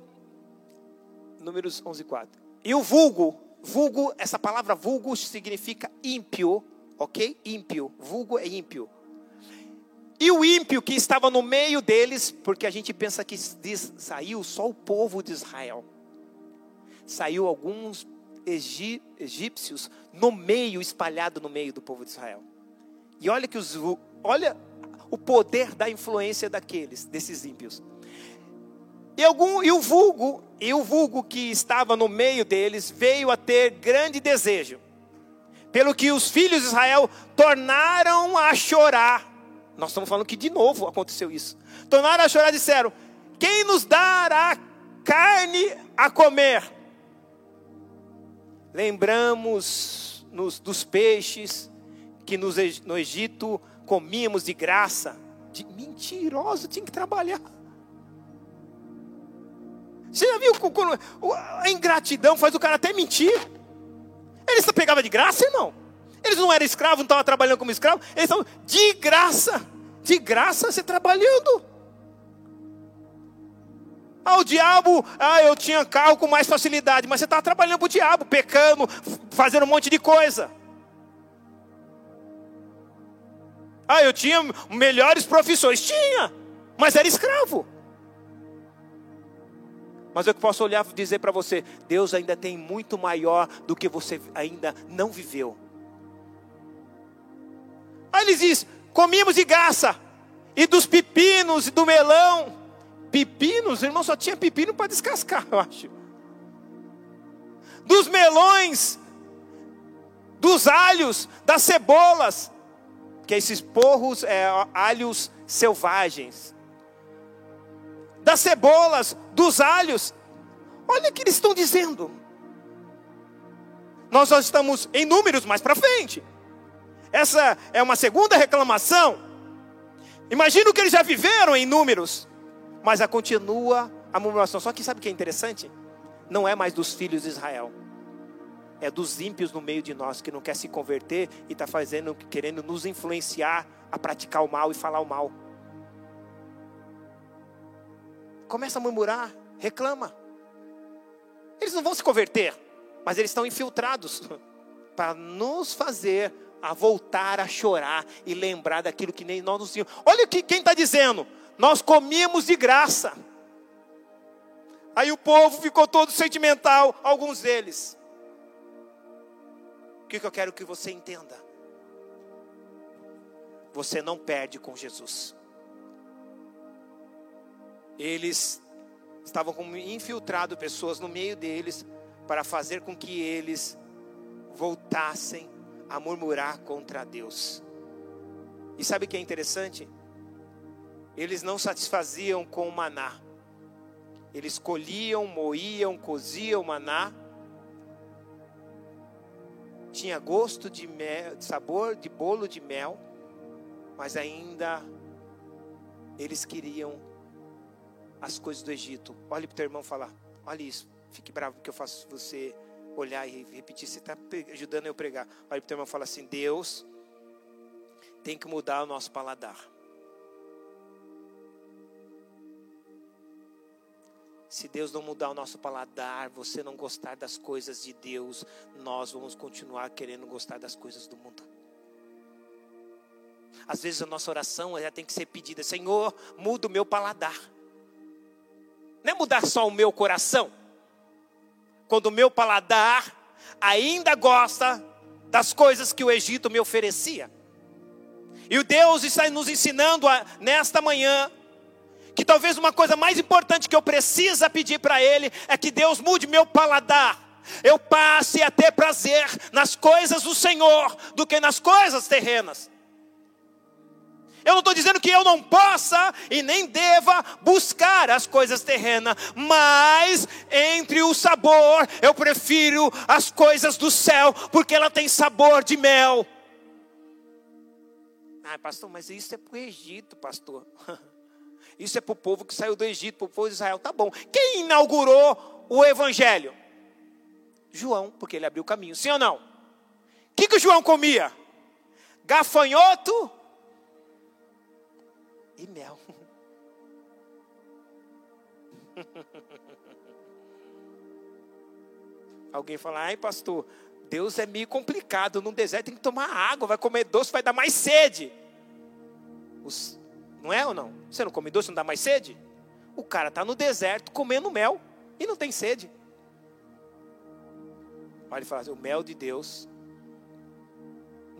números 11, 4. E o vulgo, vulgo, essa palavra vulgo significa ímpio, ok? Ímpio, vulgo é ímpio. E o ímpio que estava no meio deles, porque a gente pensa que diz, saiu só o povo de Israel. Saiu alguns egípcios no meio, espalhado no meio do povo de Israel. E olha que os olha o poder da influência daqueles, desses ímpios. E, algum, e o vulgo, e o vulgo que estava no meio deles, veio a ter grande desejo. Pelo que os filhos de Israel tornaram a chorar nós estamos falando que de novo aconteceu isso. Tornaram a chorar e disseram: Quem nos dará carne a comer? Lembramos nos, dos peixes que nos, no Egito comíamos de graça. De mentiroso, tinha que trabalhar. Você já viu a ingratidão faz o cara até mentir? Eles pegavam de graça, irmão. Eles não eram escravos, não estavam trabalhando como escravos. Eles estavam de graça. De graça você trabalhando. Ah, o diabo, ah, eu tinha carro com mais facilidade, mas você estava trabalhando para o diabo, pecando, fazendo um monte de coisa. Ah, eu tinha melhores profissões. Tinha, mas era escravo. Mas eu posso olhar e dizer para você: Deus ainda tem muito maior do que você ainda não viveu. Aí ele diz: comíamos de graça, e dos pepinos e do melão. Pepinos, irmão, só tinha pepino para descascar, eu acho. Dos melões, dos alhos, das cebolas, que esses porros é alhos selvagens. Das cebolas, dos alhos. Olha o que eles estão dizendo. Nós só estamos em números mais para frente. Essa é uma segunda reclamação. Imagina o que eles já viveram em números. Mas a continua a murmuração. Só que sabe o que é interessante? Não é mais dos filhos de Israel. É dos ímpios no meio de nós que não quer se converter e está fazendo, querendo nos influenciar a praticar o mal e falar o mal. Começa a murmurar, reclama. Eles não vão se converter, mas eles estão infiltrados para nos fazer a voltar a chorar e lembrar daquilo que nem nós nos tínhamos. Olha que quem está dizendo. Nós comíamos de graça. Aí o povo ficou todo sentimental, alguns deles. O que, que eu quero que você entenda? Você não perde com Jesus. Eles estavam como infiltrado pessoas no meio deles para fazer com que eles voltassem a murmurar contra Deus. E sabe o que é interessante? Eles não satisfaziam com o maná. Eles colhiam, moíam, coziam o maná. Tinha gosto de mel, sabor de bolo de mel, mas ainda eles queriam as coisas do Egito. Olhe para o teu irmão falar: olha isso, fique bravo porque eu faço você olhar e repetir. Você está ajudando eu pregar. Olha para o teu irmão e fala assim: Deus tem que mudar o nosso paladar. Se Deus não mudar o nosso paladar, você não gostar das coisas de Deus, nós vamos continuar querendo gostar das coisas do mundo. Às vezes a nossa oração já tem que ser pedida: Senhor, muda o meu paladar. Não é mudar só o meu coração quando o meu paladar ainda gosta das coisas que o Egito me oferecia. E o Deus está nos ensinando a, nesta manhã que talvez uma coisa mais importante que eu precisa pedir para Ele é que Deus mude meu paladar. Eu passe a ter prazer nas coisas do Senhor do que nas coisas terrenas. Eu não estou dizendo que eu não possa e nem deva buscar as coisas terrenas, mas entre o sabor, eu prefiro as coisas do céu, porque ela tem sabor de mel. Ah, pastor, mas isso é para o Egito, pastor. Isso é para o povo que saiu do Egito, para o povo de Israel. Tá bom. Quem inaugurou o evangelho? João, porque ele abriu o caminho. Sim ou não? O que, que o João comia? Gafanhoto e mel. Alguém fala, ai pastor, Deus é meio complicado. No deserto tem que tomar água, vai comer doce, vai dar mais sede. Os, não é ou não? Você não come doce, não dá mais sede? O cara está no deserto comendo mel e não tem sede. Olha ele fala assim, o mel de Deus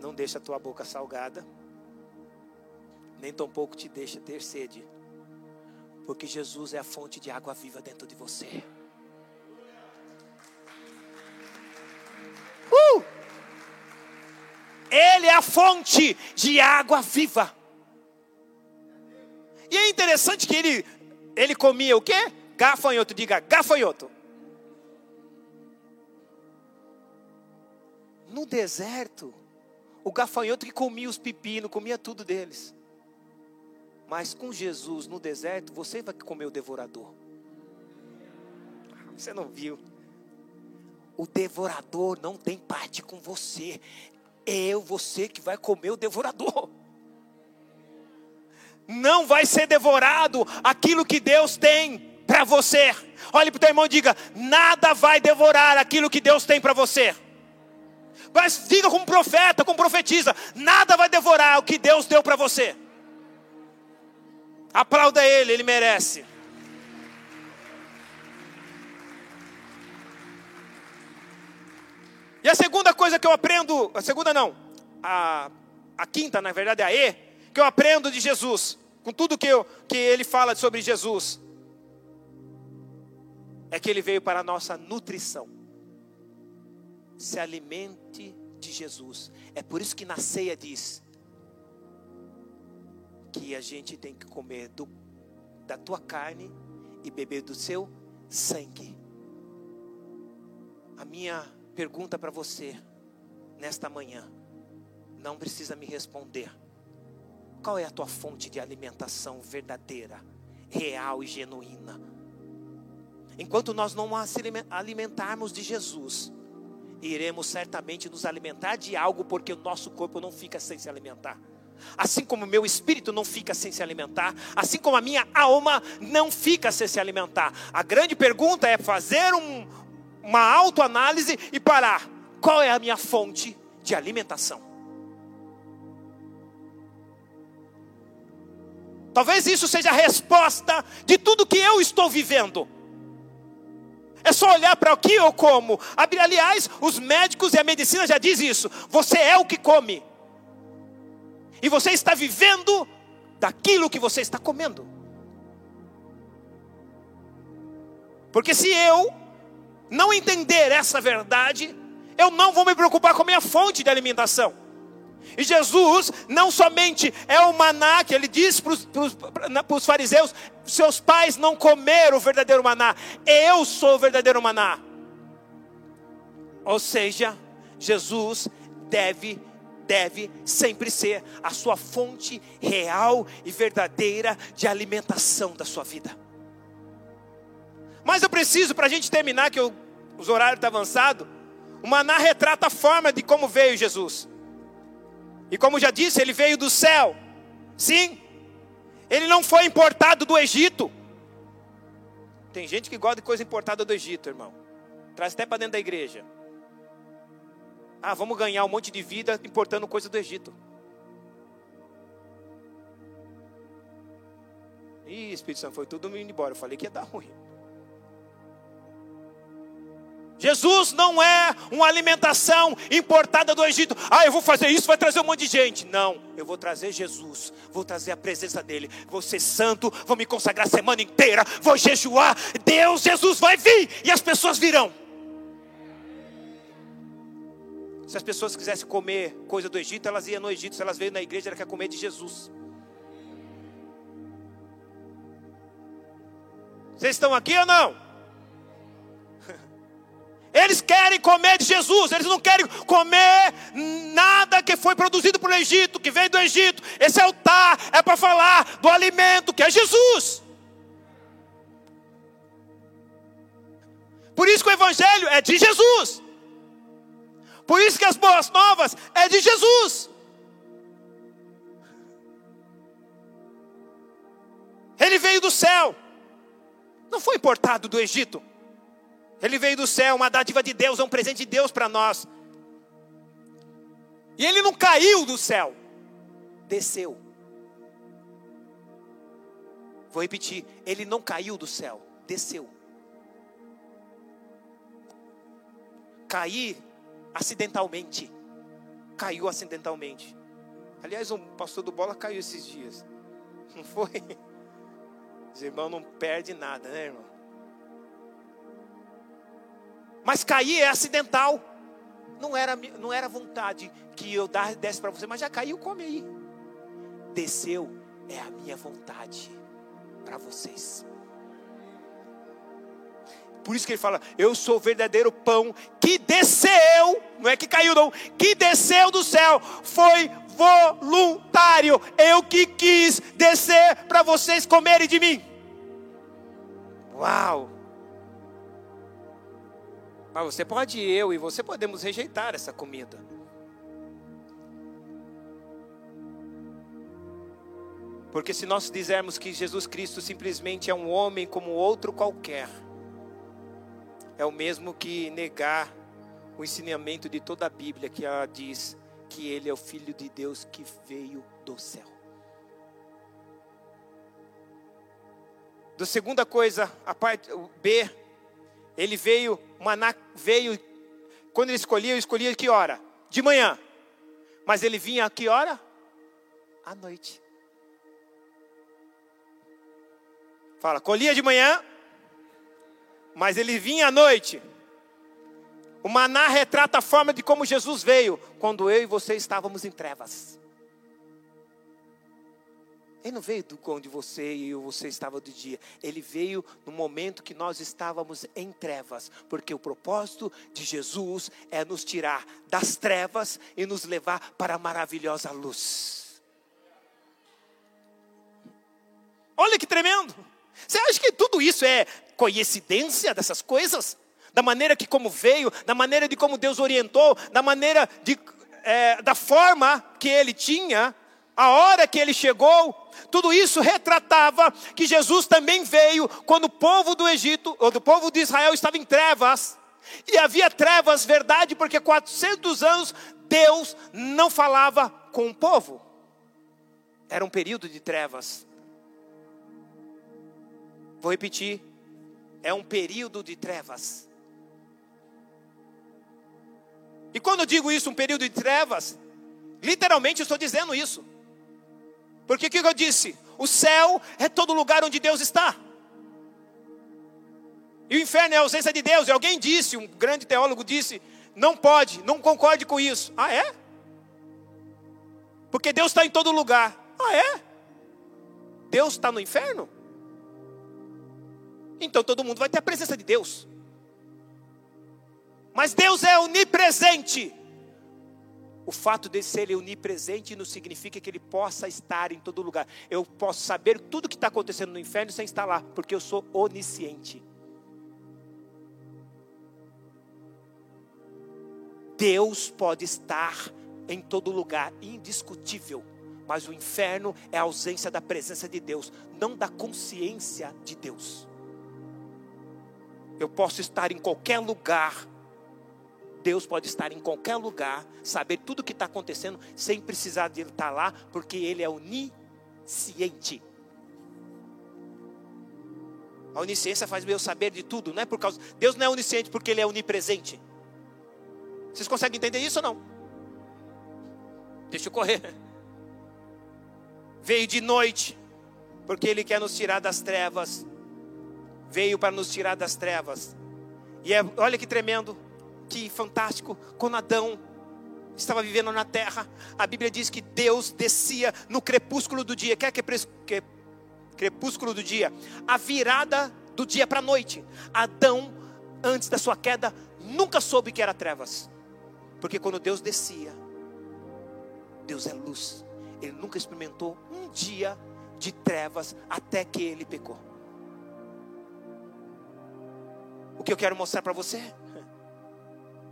não deixa a tua boca salgada, nem tampouco te deixa ter sede, porque Jesus é a fonte de água viva dentro de você. Uh! Ele é a fonte de água viva. E é interessante que ele, ele comia o quê? Gafanhoto, diga gafanhoto. No deserto, o gafanhoto que comia os pepinos, comia tudo deles. Mas com Jesus no deserto, você vai comer o devorador. Você não viu? O devorador não tem parte com você. É eu, você que vai comer o devorador não vai ser devorado aquilo que Deus tem para você. Olhe para o teu irmão e diga: nada vai devorar aquilo que Deus tem para você. Mas diga como profeta, como profetiza: nada vai devorar o que Deus deu para você. Aplauda Ele, Ele merece. E a segunda coisa que eu aprendo, a segunda não, a, a quinta, na verdade, é a E, que eu aprendo de Jesus, com tudo que, eu, que ele fala sobre Jesus, é que ele veio para a nossa nutrição. Se alimente de Jesus. É por isso que na ceia diz que a gente tem que comer do, da tua carne e beber do seu sangue. A minha pergunta para você nesta manhã, não precisa me responder qual é a tua fonte de alimentação verdadeira, real e genuína? Enquanto nós não alimentarmos de Jesus, iremos certamente nos alimentar de algo, porque o nosso corpo não fica sem se alimentar. Assim como o meu espírito não fica sem se alimentar, assim como a minha alma não fica sem se alimentar. A grande pergunta é fazer um, uma autoanálise e parar. Qual é a minha fonte de alimentação? Talvez isso seja a resposta de tudo que eu estou vivendo. É só olhar para o que eu como. Aliás, os médicos e a medicina já diz isso. Você é o que come. E você está vivendo daquilo que você está comendo. Porque se eu não entender essa verdade, eu não vou me preocupar com a minha fonte de alimentação. E Jesus não somente é o maná, que ele diz para os fariseus: seus pais não comeram o verdadeiro maná, eu sou o verdadeiro maná. Ou seja, Jesus deve, deve sempre ser a sua fonte real e verdadeira de alimentação da sua vida. Mas eu preciso, para a gente terminar, que eu, os horários estão tá avançados, o maná retrata a forma de como veio Jesus. E como já disse, ele veio do céu. Sim. Ele não foi importado do Egito. Tem gente que gosta de coisa importada do Egito, irmão. Traz até para dentro da igreja. Ah, vamos ganhar um monte de vida importando coisa do Egito. Ih, Espírito Santo, foi tudo indo embora. Eu falei que ia dar ruim. Jesus não é uma alimentação importada do Egito. Ah, eu vou fazer isso, vai trazer um monte de gente. Não, eu vou trazer Jesus, vou trazer a presença dele. Vou ser santo, vou me consagrar a semana inteira, vou jejuar. Deus, Jesus vai vir e as pessoas virão. Se as pessoas quisessem comer coisa do Egito, elas iam no Egito. Se elas veem na igreja, elas querem comer de Jesus. Vocês estão aqui ou não? Eles querem comer de Jesus, eles não querem comer nada que foi produzido pelo Egito, que veio do Egito. Esse altar é para falar do alimento que é Jesus. Por isso que o Evangelho é de Jesus. Por isso que as boas novas é de Jesus. Ele veio do céu, não foi importado do Egito. Ele veio do céu, uma dádiva de Deus, é um presente de Deus para nós. E ele não caiu do céu, desceu. Vou repetir, ele não caiu do céu, desceu. Cair acidentalmente. Caiu acidentalmente. Aliás, um pastor do bola caiu esses dias. Não foi? Os irmãos não perdem nada, né, irmão? Mas cair é acidental. Não era, não era vontade que eu desse para você, mas já caiu, come aí. Desceu, é a minha vontade para vocês. Por isso que ele fala: Eu sou o verdadeiro pão que desceu, não é que caiu, não, que desceu do céu, foi voluntário. Eu que quis descer para vocês comerem de mim. Uau! Mas você pode, eu e você podemos rejeitar essa comida. Porque se nós dissermos que Jesus Cristo simplesmente é um homem como outro qualquer, é o mesmo que negar o ensinamento de toda a Bíblia que ela diz que ele é o filho de Deus que veio do céu. Do segunda coisa, a parte B, ele veio, maná veio, quando ele escolhia, eu escolhia que hora? De manhã. Mas ele vinha a que hora? À noite. Fala, colhia de manhã, mas ele vinha à noite. O maná retrata a forma de como Jesus veio quando eu e você estávamos em trevas. Ele não veio do onde você e você estava do dia. Ele veio no momento que nós estávamos em trevas. Porque o propósito de Jesus é nos tirar das trevas e nos levar para a maravilhosa luz. Olha que tremendo. Você acha que tudo isso é coincidência dessas coisas? Da maneira que como veio, da maneira de como Deus orientou, da maneira de, é, da forma que ele tinha a hora que ele chegou, tudo isso retratava que Jesus também veio quando o povo do Egito, ou do povo de Israel estava em trevas. E havia trevas, verdade, porque 400 anos Deus não falava com o povo. Era um período de trevas. Vou repetir. É um período de trevas. E quando eu digo isso, um período de trevas, literalmente eu estou dizendo isso. Porque o que eu disse? O céu é todo lugar onde Deus está. E o inferno é a ausência de Deus. E alguém disse, um grande teólogo disse, não pode, não concorde com isso. Ah, é? Porque Deus está em todo lugar. Ah, é? Deus está no inferno? Então todo mundo vai ter a presença de Deus. Mas Deus é onipresente. O fato de ser onipresente não significa que ele possa estar em todo lugar. Eu posso saber tudo que está acontecendo no inferno sem estar lá, porque eu sou onisciente. Deus pode estar em todo lugar, indiscutível. Mas o inferno é a ausência da presença de Deus, não da consciência de Deus. Eu posso estar em qualquer lugar, Deus pode estar em qualquer lugar, saber tudo o que está acontecendo, sem precisar de ele estar lá, porque Ele é onisciente. A onisciência faz eu saber de tudo, não é por causa. Deus não é onisciente porque Ele é onipresente. Vocês conseguem entender isso ou não? Deixa eu correr. Veio de noite, porque Ele quer nos tirar das trevas. Veio para nos tirar das trevas. E é, olha que tremendo, que fantástico, quando Adão estava vivendo na terra, a Bíblia diz que Deus descia no crepúsculo do dia. Quer que, que crepúsculo do dia? A virada do dia para a noite. Adão, antes da sua queda, nunca soube que era trevas. Porque quando Deus descia, Deus é luz. Ele nunca experimentou um dia de trevas até que ele pecou. O que eu quero mostrar para você?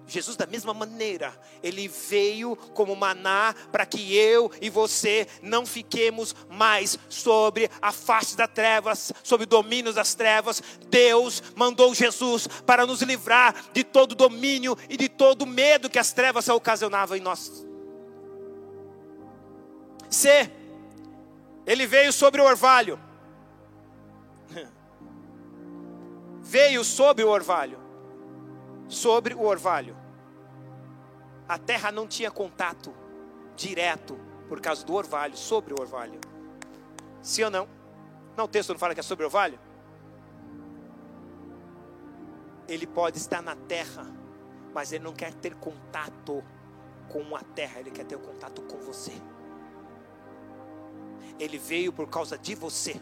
Jesus, da mesma maneira, ele veio como maná para que eu e você não fiquemos mais sobre a face das trevas, sob o domínio das trevas. Deus mandou Jesus para nos livrar de todo domínio e de todo medo que as trevas ocasionavam em nós. C. Ele veio sobre o orvalho. Veio sobre o orvalho sobre o orvalho. A terra não tinha contato direto por causa do orvalho, sobre o orvalho. Sim ou não? Não, o texto não fala que é sobre o orvalho? Ele pode estar na terra, mas ele não quer ter contato com a terra, ele quer ter contato com você. Ele veio por causa de você.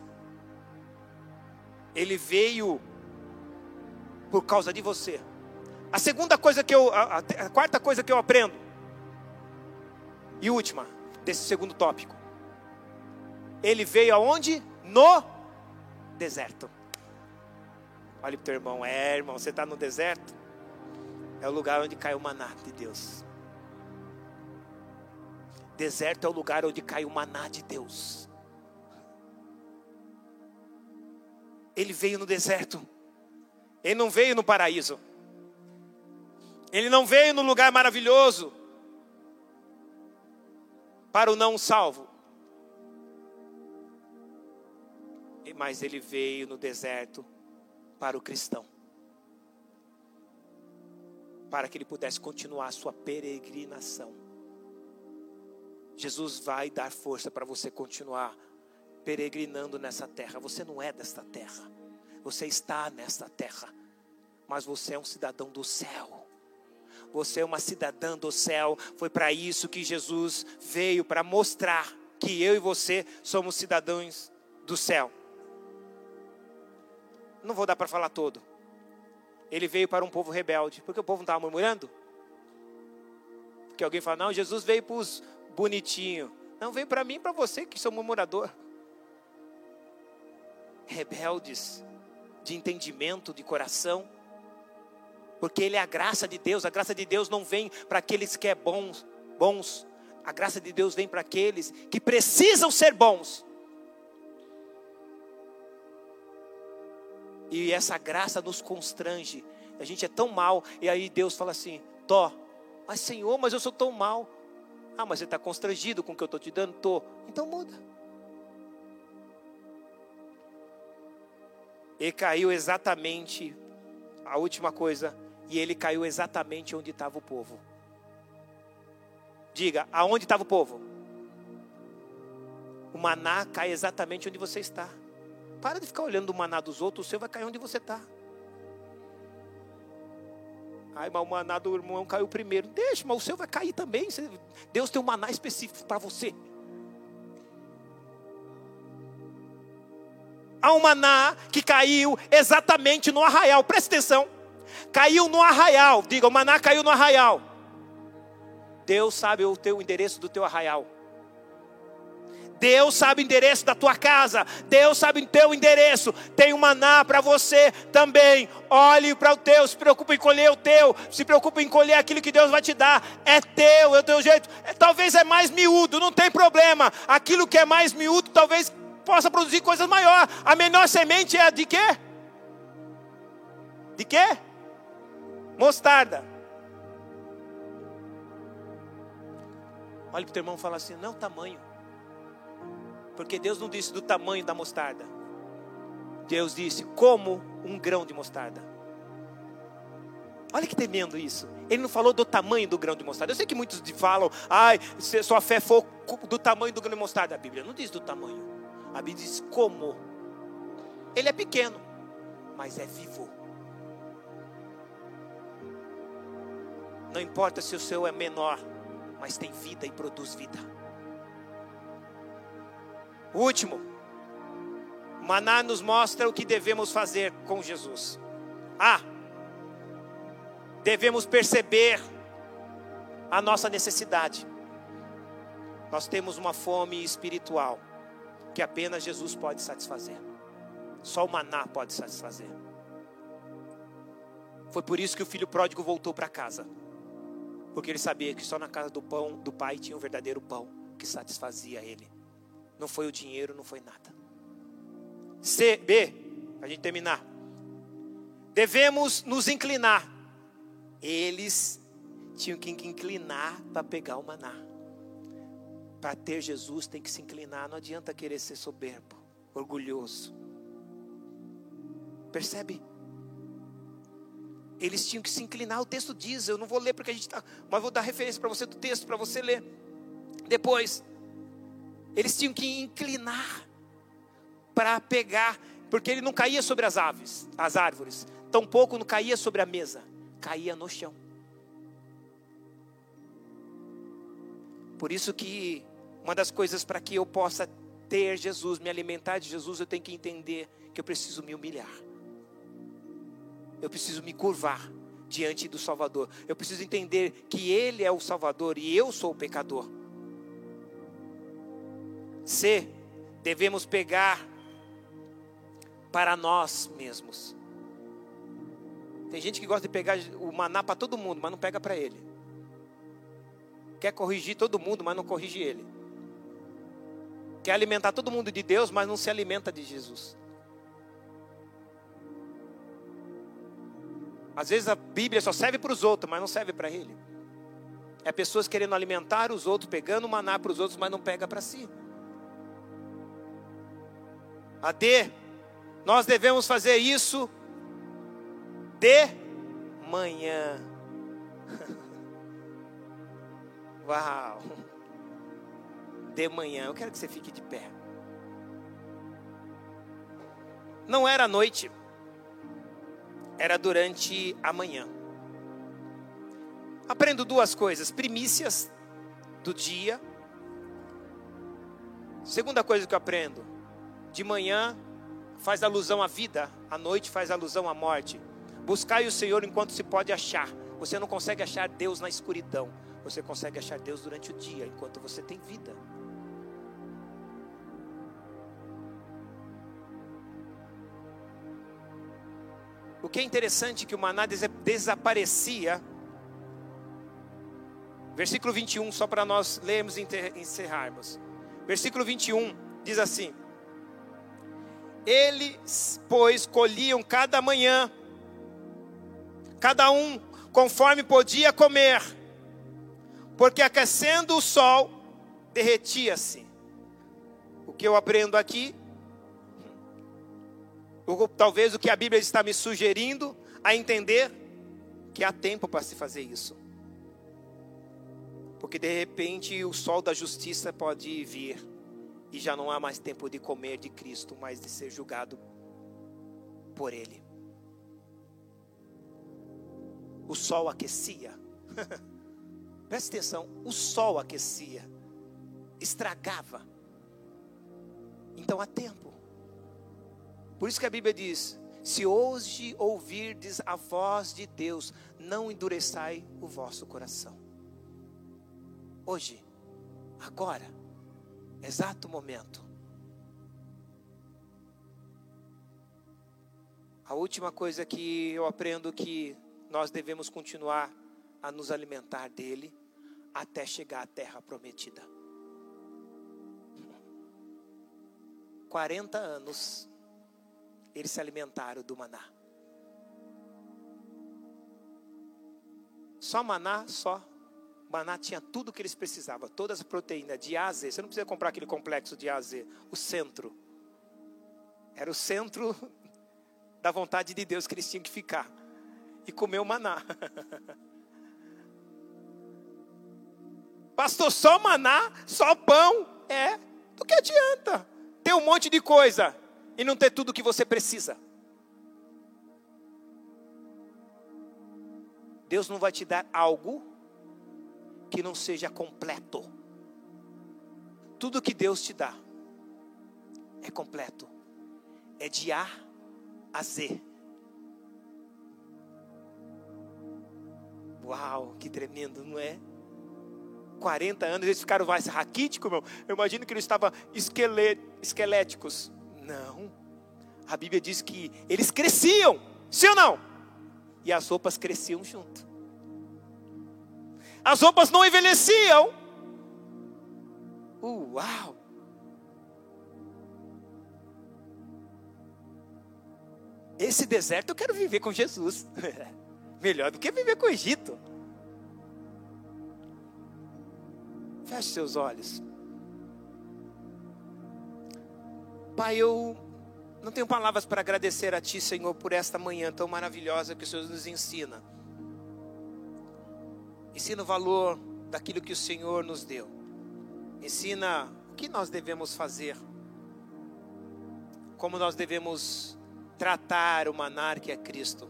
Ele veio por causa de você. A segunda coisa que eu, a, a, quarta coisa que eu aprendo, e última, desse segundo tópico. Ele veio aonde? No deserto. Olha para o teu irmão, é irmão, você está no deserto? É o lugar onde cai o maná de Deus. Deserto é o lugar onde cai o maná de Deus. Ele veio no deserto. Ele não veio no paraíso. Ele não veio no lugar maravilhoso para o não salvo. Mas ele veio no deserto para o cristão. Para que ele pudesse continuar a sua peregrinação. Jesus vai dar força para você continuar peregrinando nessa terra. Você não é desta terra. Você está nesta terra. Mas você é um cidadão do céu. Você é uma cidadã do céu. Foi para isso que Jesus veio para mostrar que eu e você somos cidadãos do céu. Não vou dar para falar todo. Ele veio para um povo rebelde. Porque o povo não estava murmurando? Porque alguém fala, não, Jesus veio para os bonitinhos. Não, veio para mim e para você que sou murmurador. Rebeldes, de entendimento, de coração porque Ele é a graça de Deus. A graça de Deus não vem para aqueles que é bons, bons. A graça de Deus vem para aqueles que precisam ser bons. E essa graça nos constrange. A gente é tão mal. E aí Deus fala assim: Tó, mas Senhor, mas eu sou tão mal. Ah, mas você está constrangido com o que eu estou te dando? Tô. Então muda. E caiu exatamente a última coisa e ele caiu exatamente onde estava o povo. Diga, aonde estava o povo? O maná cai exatamente onde você está. Para de ficar olhando o maná dos outros, o seu vai cair onde você está. Ai, mas o maná do irmão caiu primeiro. Deixa, mas o seu vai cair também. Deus tem um maná específico para você. Um maná que caiu exatamente no arraial. Presta atenção. Caiu no arraial. Diga, o maná caiu no arraial. Deus sabe o teu endereço do teu arraial. Deus sabe o endereço da tua casa. Deus sabe o teu endereço. Tem um maná para você também. Olhe para o teu. Se preocupe em colher o teu. Se preocupe em colher aquilo que Deus vai te dar. É teu, é o teu jeito. É, talvez é mais miúdo, não tem problema. Aquilo que é mais miúdo, talvez possa produzir coisas maiores. A menor semente é a de quê? De quê? Mostarda. Olha para o teu irmão e fala assim: não, tamanho. Porque Deus não disse do tamanho da mostarda. Deus disse: como um grão de mostarda. Olha que tremendo isso. Ele não falou do tamanho do grão de mostarda. Eu sei que muitos falam, ai, se sua fé for do tamanho do grão de mostarda. A Bíblia não diz do tamanho. A Bíblia diz como. Ele é pequeno, mas é vivo. Não importa se o seu é menor, mas tem vida e produz vida. O último, Maná nos mostra o que devemos fazer com Jesus. Ah, devemos perceber a nossa necessidade. Nós temos uma fome espiritual que apenas Jesus pode satisfazer. Só o maná pode satisfazer. Foi por isso que o filho pródigo voltou para casa. Porque ele sabia que só na casa do pão do pai tinha o verdadeiro pão que satisfazia ele. Não foi o dinheiro, não foi nada. C, B, a gente terminar. Devemos nos inclinar. Eles tinham que inclinar para pegar o maná. Para ter Jesus tem que se inclinar. Não adianta querer ser soberbo, orgulhoso. Percebe? Eles tinham que se inclinar. O texto diz, eu não vou ler porque a gente está, mas vou dar referência para você do texto para você ler depois. Eles tinham que inclinar para pegar, porque ele não caía sobre as aves, as árvores, tampouco não caía sobre a mesa, caía no chão. Por isso que uma das coisas para que eu possa ter Jesus, me alimentar de Jesus, eu tenho que entender que eu preciso me humilhar. Eu preciso me curvar diante do Salvador. Eu preciso entender que Ele é o Salvador e eu sou o pecador. C. Devemos pegar para nós mesmos. Tem gente que gosta de pegar o maná para todo mundo, mas não pega para ele. Quer corrigir todo mundo, mas não corrige ele. Quer alimentar todo mundo de Deus, mas não se alimenta de Jesus. Às vezes a Bíblia só serve para os outros, mas não serve para ele. É pessoas querendo alimentar os outros, pegando maná para os outros, mas não pega para si. A D, nós devemos fazer isso de manhã. Uau! De manhã. Eu quero que você fique de pé. Não era à noite, era durante a manhã. Aprendo duas coisas: primícias do dia. Segunda coisa que eu aprendo: de manhã faz alusão à vida, à noite faz alusão à morte. Buscai o Senhor enquanto se pode achar. Você não consegue achar Deus na escuridão. Você consegue achar Deus durante o dia, enquanto você tem vida. Que é interessante que o maná desaparecia. Versículo 21, só para nós lermos e encerrarmos. Versículo 21 diz assim: eles, pois, colhiam cada manhã, cada um conforme podia comer, porque aquecendo o sol, derretia-se. O que eu aprendo aqui, talvez o que a Bíblia está me sugerindo a entender, que há tempo para se fazer isso. Porque de repente o sol da justiça pode vir e já não há mais tempo de comer de Cristo, mas de ser julgado por Ele. O sol aquecia. Preste atenção, o sol aquecia, estragava. Então há tempo. Por isso que a Bíblia diz: se hoje ouvirdes a voz de Deus, não endureçai o vosso coração. Hoje, agora, exato momento. A última coisa que eu aprendo que nós devemos continuar a nos alimentar dele até chegar à terra prometida. 40 anos eles se alimentaram do maná. Só maná, só maná tinha tudo que eles precisavam, todas as proteínas de A a Z. Você não precisa comprar aquele complexo de A a Z, o centro. Era o centro da vontade de Deus que eles tinham que ficar e comer o maná. Pastor, só maná, só pão. É, do que adianta? Ter um monte de coisa e não ter tudo o que você precisa. Deus não vai te dar algo que não seja completo. Tudo que Deus te dá é completo. É de A a Z. Uau, que tremendo, não é? 40 anos, eles ficaram mais raquíticos, meu. Eu imagino que eles estavam esqueléticos. Não. A Bíblia diz que eles cresciam, sim ou não? E as roupas cresciam junto. As roupas não envelheciam. Uau! Esse deserto eu quero viver com Jesus. Melhor do que viver com o Egito. Feche seus olhos. Pai, eu não tenho palavras para agradecer a Ti, Senhor, por esta manhã tão maravilhosa que o Senhor nos ensina. Ensina o valor daquilo que o Senhor nos deu. Ensina o que nós devemos fazer. Como nós devemos tratar o manar que é Cristo.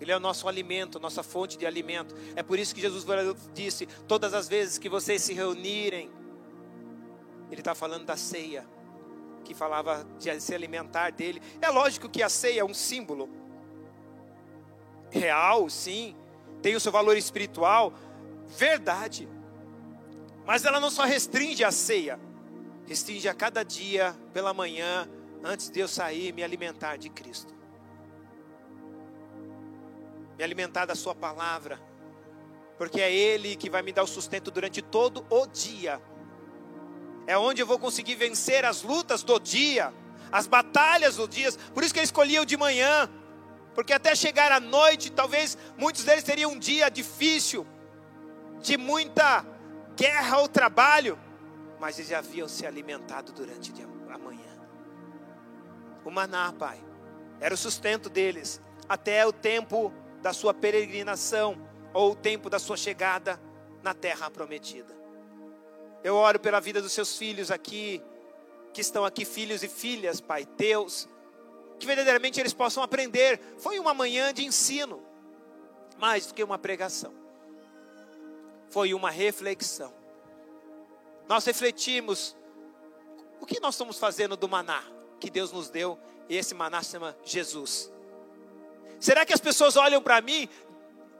Ele é o nosso alimento, nossa fonte de alimento. É por isso que Jesus disse: todas as vezes que vocês se reunirem, Ele está falando da ceia, que falava de se alimentar dele. É lógico que a ceia é um símbolo real, sim, tem o seu valor espiritual, verdade. Mas ela não só restringe a ceia, restringe a cada dia, pela manhã, antes de eu sair, me alimentar de Cristo me alimentar da Sua palavra, porque é Ele que vai me dar o sustento durante todo o dia. É onde eu vou conseguir vencer as lutas do dia, as batalhas do dia. Por isso que eu escolhi o de manhã, porque até chegar à noite, talvez muitos deles teriam um dia difícil, de muita guerra ou trabalho, mas eles haviam se alimentado durante a manhã. O maná, Pai, era o sustento deles até o tempo da sua peregrinação ou o tempo da sua chegada na terra prometida. Eu oro pela vida dos seus filhos aqui, que estão aqui, filhos e filhas, Pai, teus, que verdadeiramente eles possam aprender. Foi uma manhã de ensino, mais do que uma pregação, foi uma reflexão. Nós refletimos o que nós estamos fazendo do maná que Deus nos deu, e esse maná se chama Jesus. Será que as pessoas olham para mim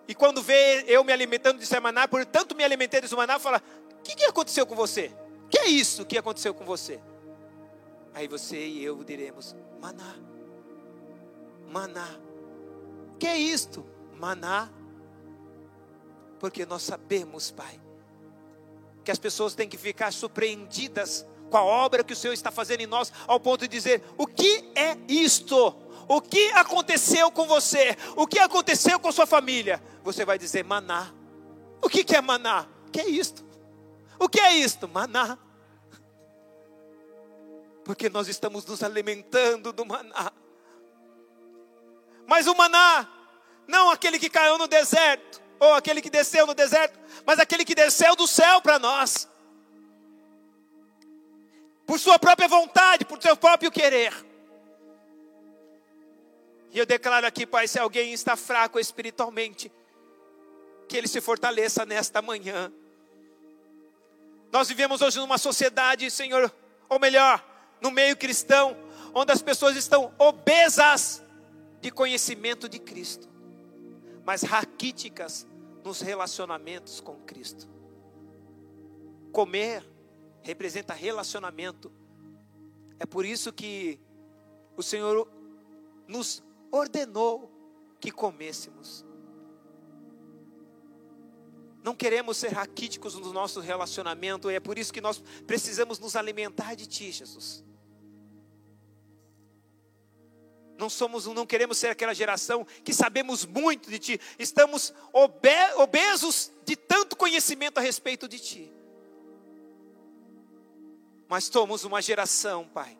e quando vê eu me alimentando de maná, por tanto me alimentei desse maná, fala: que, que aconteceu com você? O que é isso que aconteceu com você? Aí você e eu diremos: Maná. Maná. O que é isto? Maná. Porque nós sabemos, Pai, que as pessoas têm que ficar surpreendidas com a obra que o Senhor está fazendo em nós, ao ponto de dizer: O que é isto? O que aconteceu com você? O que aconteceu com sua família? Você vai dizer maná. O que, é maná? O que é isto? O que é isto? Maná. Porque nós estamos nos alimentando do maná. Mas o maná, não aquele que caiu no deserto, ou aquele que desceu no deserto, mas aquele que desceu do céu para nós. Por sua própria vontade, por seu próprio querer. E eu declaro aqui, Pai, se alguém está fraco espiritualmente, que ele se fortaleça nesta manhã. Nós vivemos hoje numa sociedade, Senhor, ou melhor, no meio cristão, onde as pessoas estão obesas de conhecimento de Cristo, mas raquíticas nos relacionamentos com Cristo. Comer representa relacionamento. É por isso que o Senhor nos ordenou que comêssemos. Não queremos ser raquíticos no nosso relacionamento, e é por isso que nós precisamos nos alimentar de Ti, Jesus. Não somos, não queremos ser aquela geração que sabemos muito de Ti, estamos obesos de tanto conhecimento a respeito de Ti. Mas somos uma geração, Pai,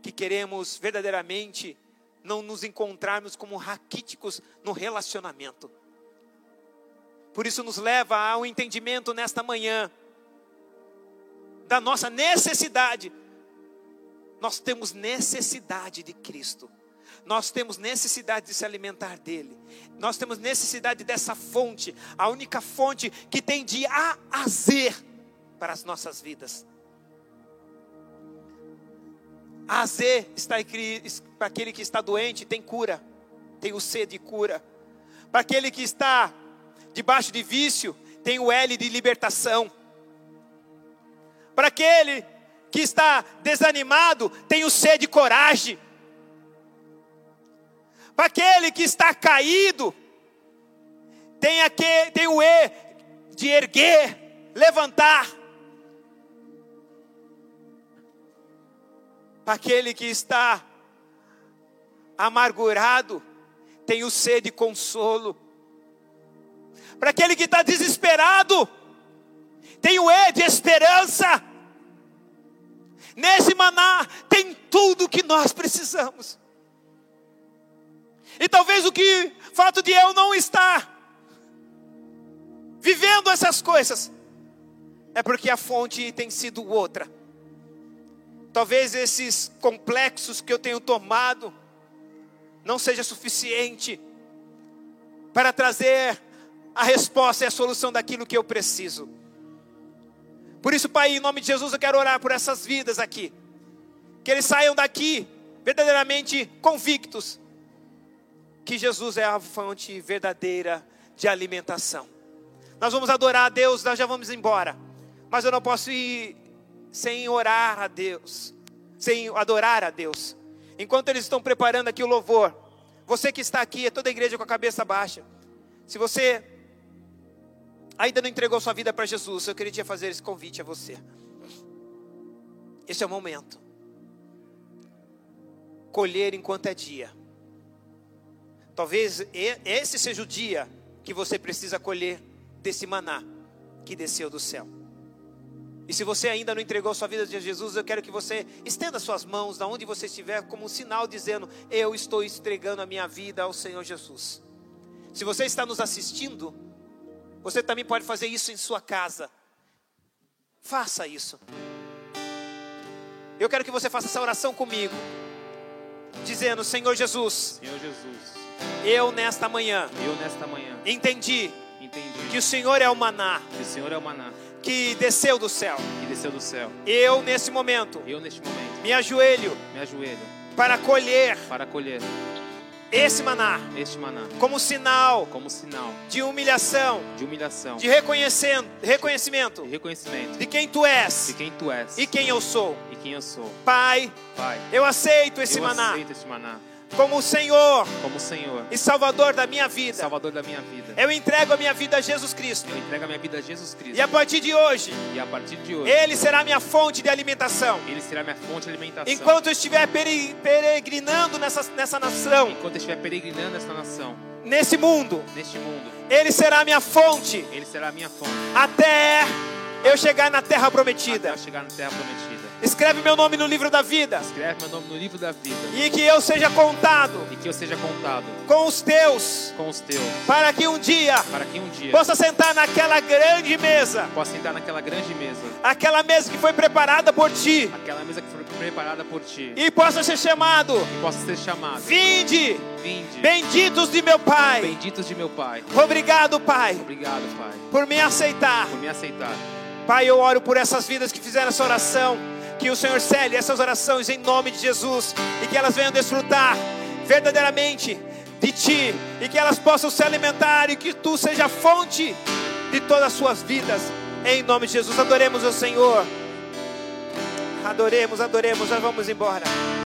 que queremos verdadeiramente não nos encontrarmos como raquíticos no relacionamento. Por isso nos leva ao entendimento nesta manhã da nossa necessidade. Nós temos necessidade de Cristo. Nós temos necessidade de se alimentar dele. Nós temos necessidade dessa fonte, a única fonte que tem de A a Z para as nossas vidas. A Z está para aquele que está doente, tem cura, tem o C de cura. Para aquele que está debaixo de vício, tem o L de libertação. Para aquele que está desanimado, tem o C de coragem. Para aquele que está caído, tem, aquele, tem o E de erguer, levantar. Para aquele que está amargurado, tem o C de consolo. Para aquele que está desesperado, tem o E de esperança. Nesse maná tem tudo que nós precisamos. E talvez o que fato de eu não estar vivendo essas coisas é porque a fonte tem sido outra. Talvez esses complexos que eu tenho tomado não seja suficiente para trazer a resposta e a solução daquilo que eu preciso. Por isso, Pai, em nome de Jesus, eu quero orar por essas vidas aqui. Que eles saiam daqui verdadeiramente convictos que Jesus é a fonte verdadeira de alimentação. Nós vamos adorar a Deus, nós já vamos embora. Mas eu não posso ir sem orar a Deus, sem adorar a Deus. Enquanto eles estão preparando aqui o louvor, você que está aqui, é toda a igreja com a cabeça baixa. Se você ainda não entregou sua vida para Jesus, eu queria fazer esse convite a você. Esse é o momento. Colher enquanto é dia. Talvez esse seja o dia que você precisa colher desse maná que desceu do céu. E se você ainda não entregou sua vida a Jesus, eu quero que você estenda suas mãos da onde você estiver como um sinal dizendo: eu estou entregando a minha vida ao Senhor Jesus. Se você está nos assistindo, você também pode fazer isso em sua casa. Faça isso. Eu quero que você faça essa oração comigo, dizendo: Senhor Jesus, Senhor Jesus, eu nesta manhã, eu nesta manhã entendi, entendi que o Senhor é o maná que o Senhor é o maná que desceu do céu. que desceu do céu. Eu nesse momento Eu neste momento me ajoelho me ajoelho para colher para colher esse maná. Este maná. Como sinal como sinal de humilhação, de humilhação, de reconhecendo, reconhecimento de reconhecimento. de quem tu és de quem tu és. e quem eu sou. e quem eu sou. Pai, Pai, eu aceito esse eu maná. aceito este maná como o Senhor como Senhor, e Salvador da minha vida. Salvador da minha vida. Eu entrego a minha vida a Jesus Cristo. Eu entrego a minha vida a Jesus Cristo. E a partir de hoje, E a partir de hoje, Ele será minha fonte de alimentação. Ele será minha fonte de alimentação. Enquanto eu estiver pere- peregrinando nessa, nessa nação, Enquanto eu estiver peregrinando nesta nação, nesse mundo, neste mundo, Ele será minha fonte Ele será a minha fonte. até eu chegar na terra Até prometida. eu chegar na terra prometida. Escreve meu nome no livro da vida Escreve meu nome no livro da vida. e que eu seja contado E que eu seja contado com os teus, com os teus. para que um dia Para que um dia possa sentar naquela grande mesa, possa sentar naquela grande mesa. aquela mesa que foi preparada por ti, Aquela mesa que foi preparada por ti. e possa ser chamado: E possa ser chamado. Vinde, Vinde. benditos de meu Pai. Benditos de meu Pai. Obrigado, Pai, Obrigado, Pai, por me aceitar. por me aceitar. Pai, eu oro por essas vidas que fizeram essa oração. Que o Senhor cele essas orações em nome de Jesus. E que elas venham desfrutar verdadeiramente de Ti. E que elas possam se alimentar. E que Tu seja fonte de todas as suas vidas. Em nome de Jesus. Adoremos o Senhor. Adoremos, adoremos. Nós vamos embora.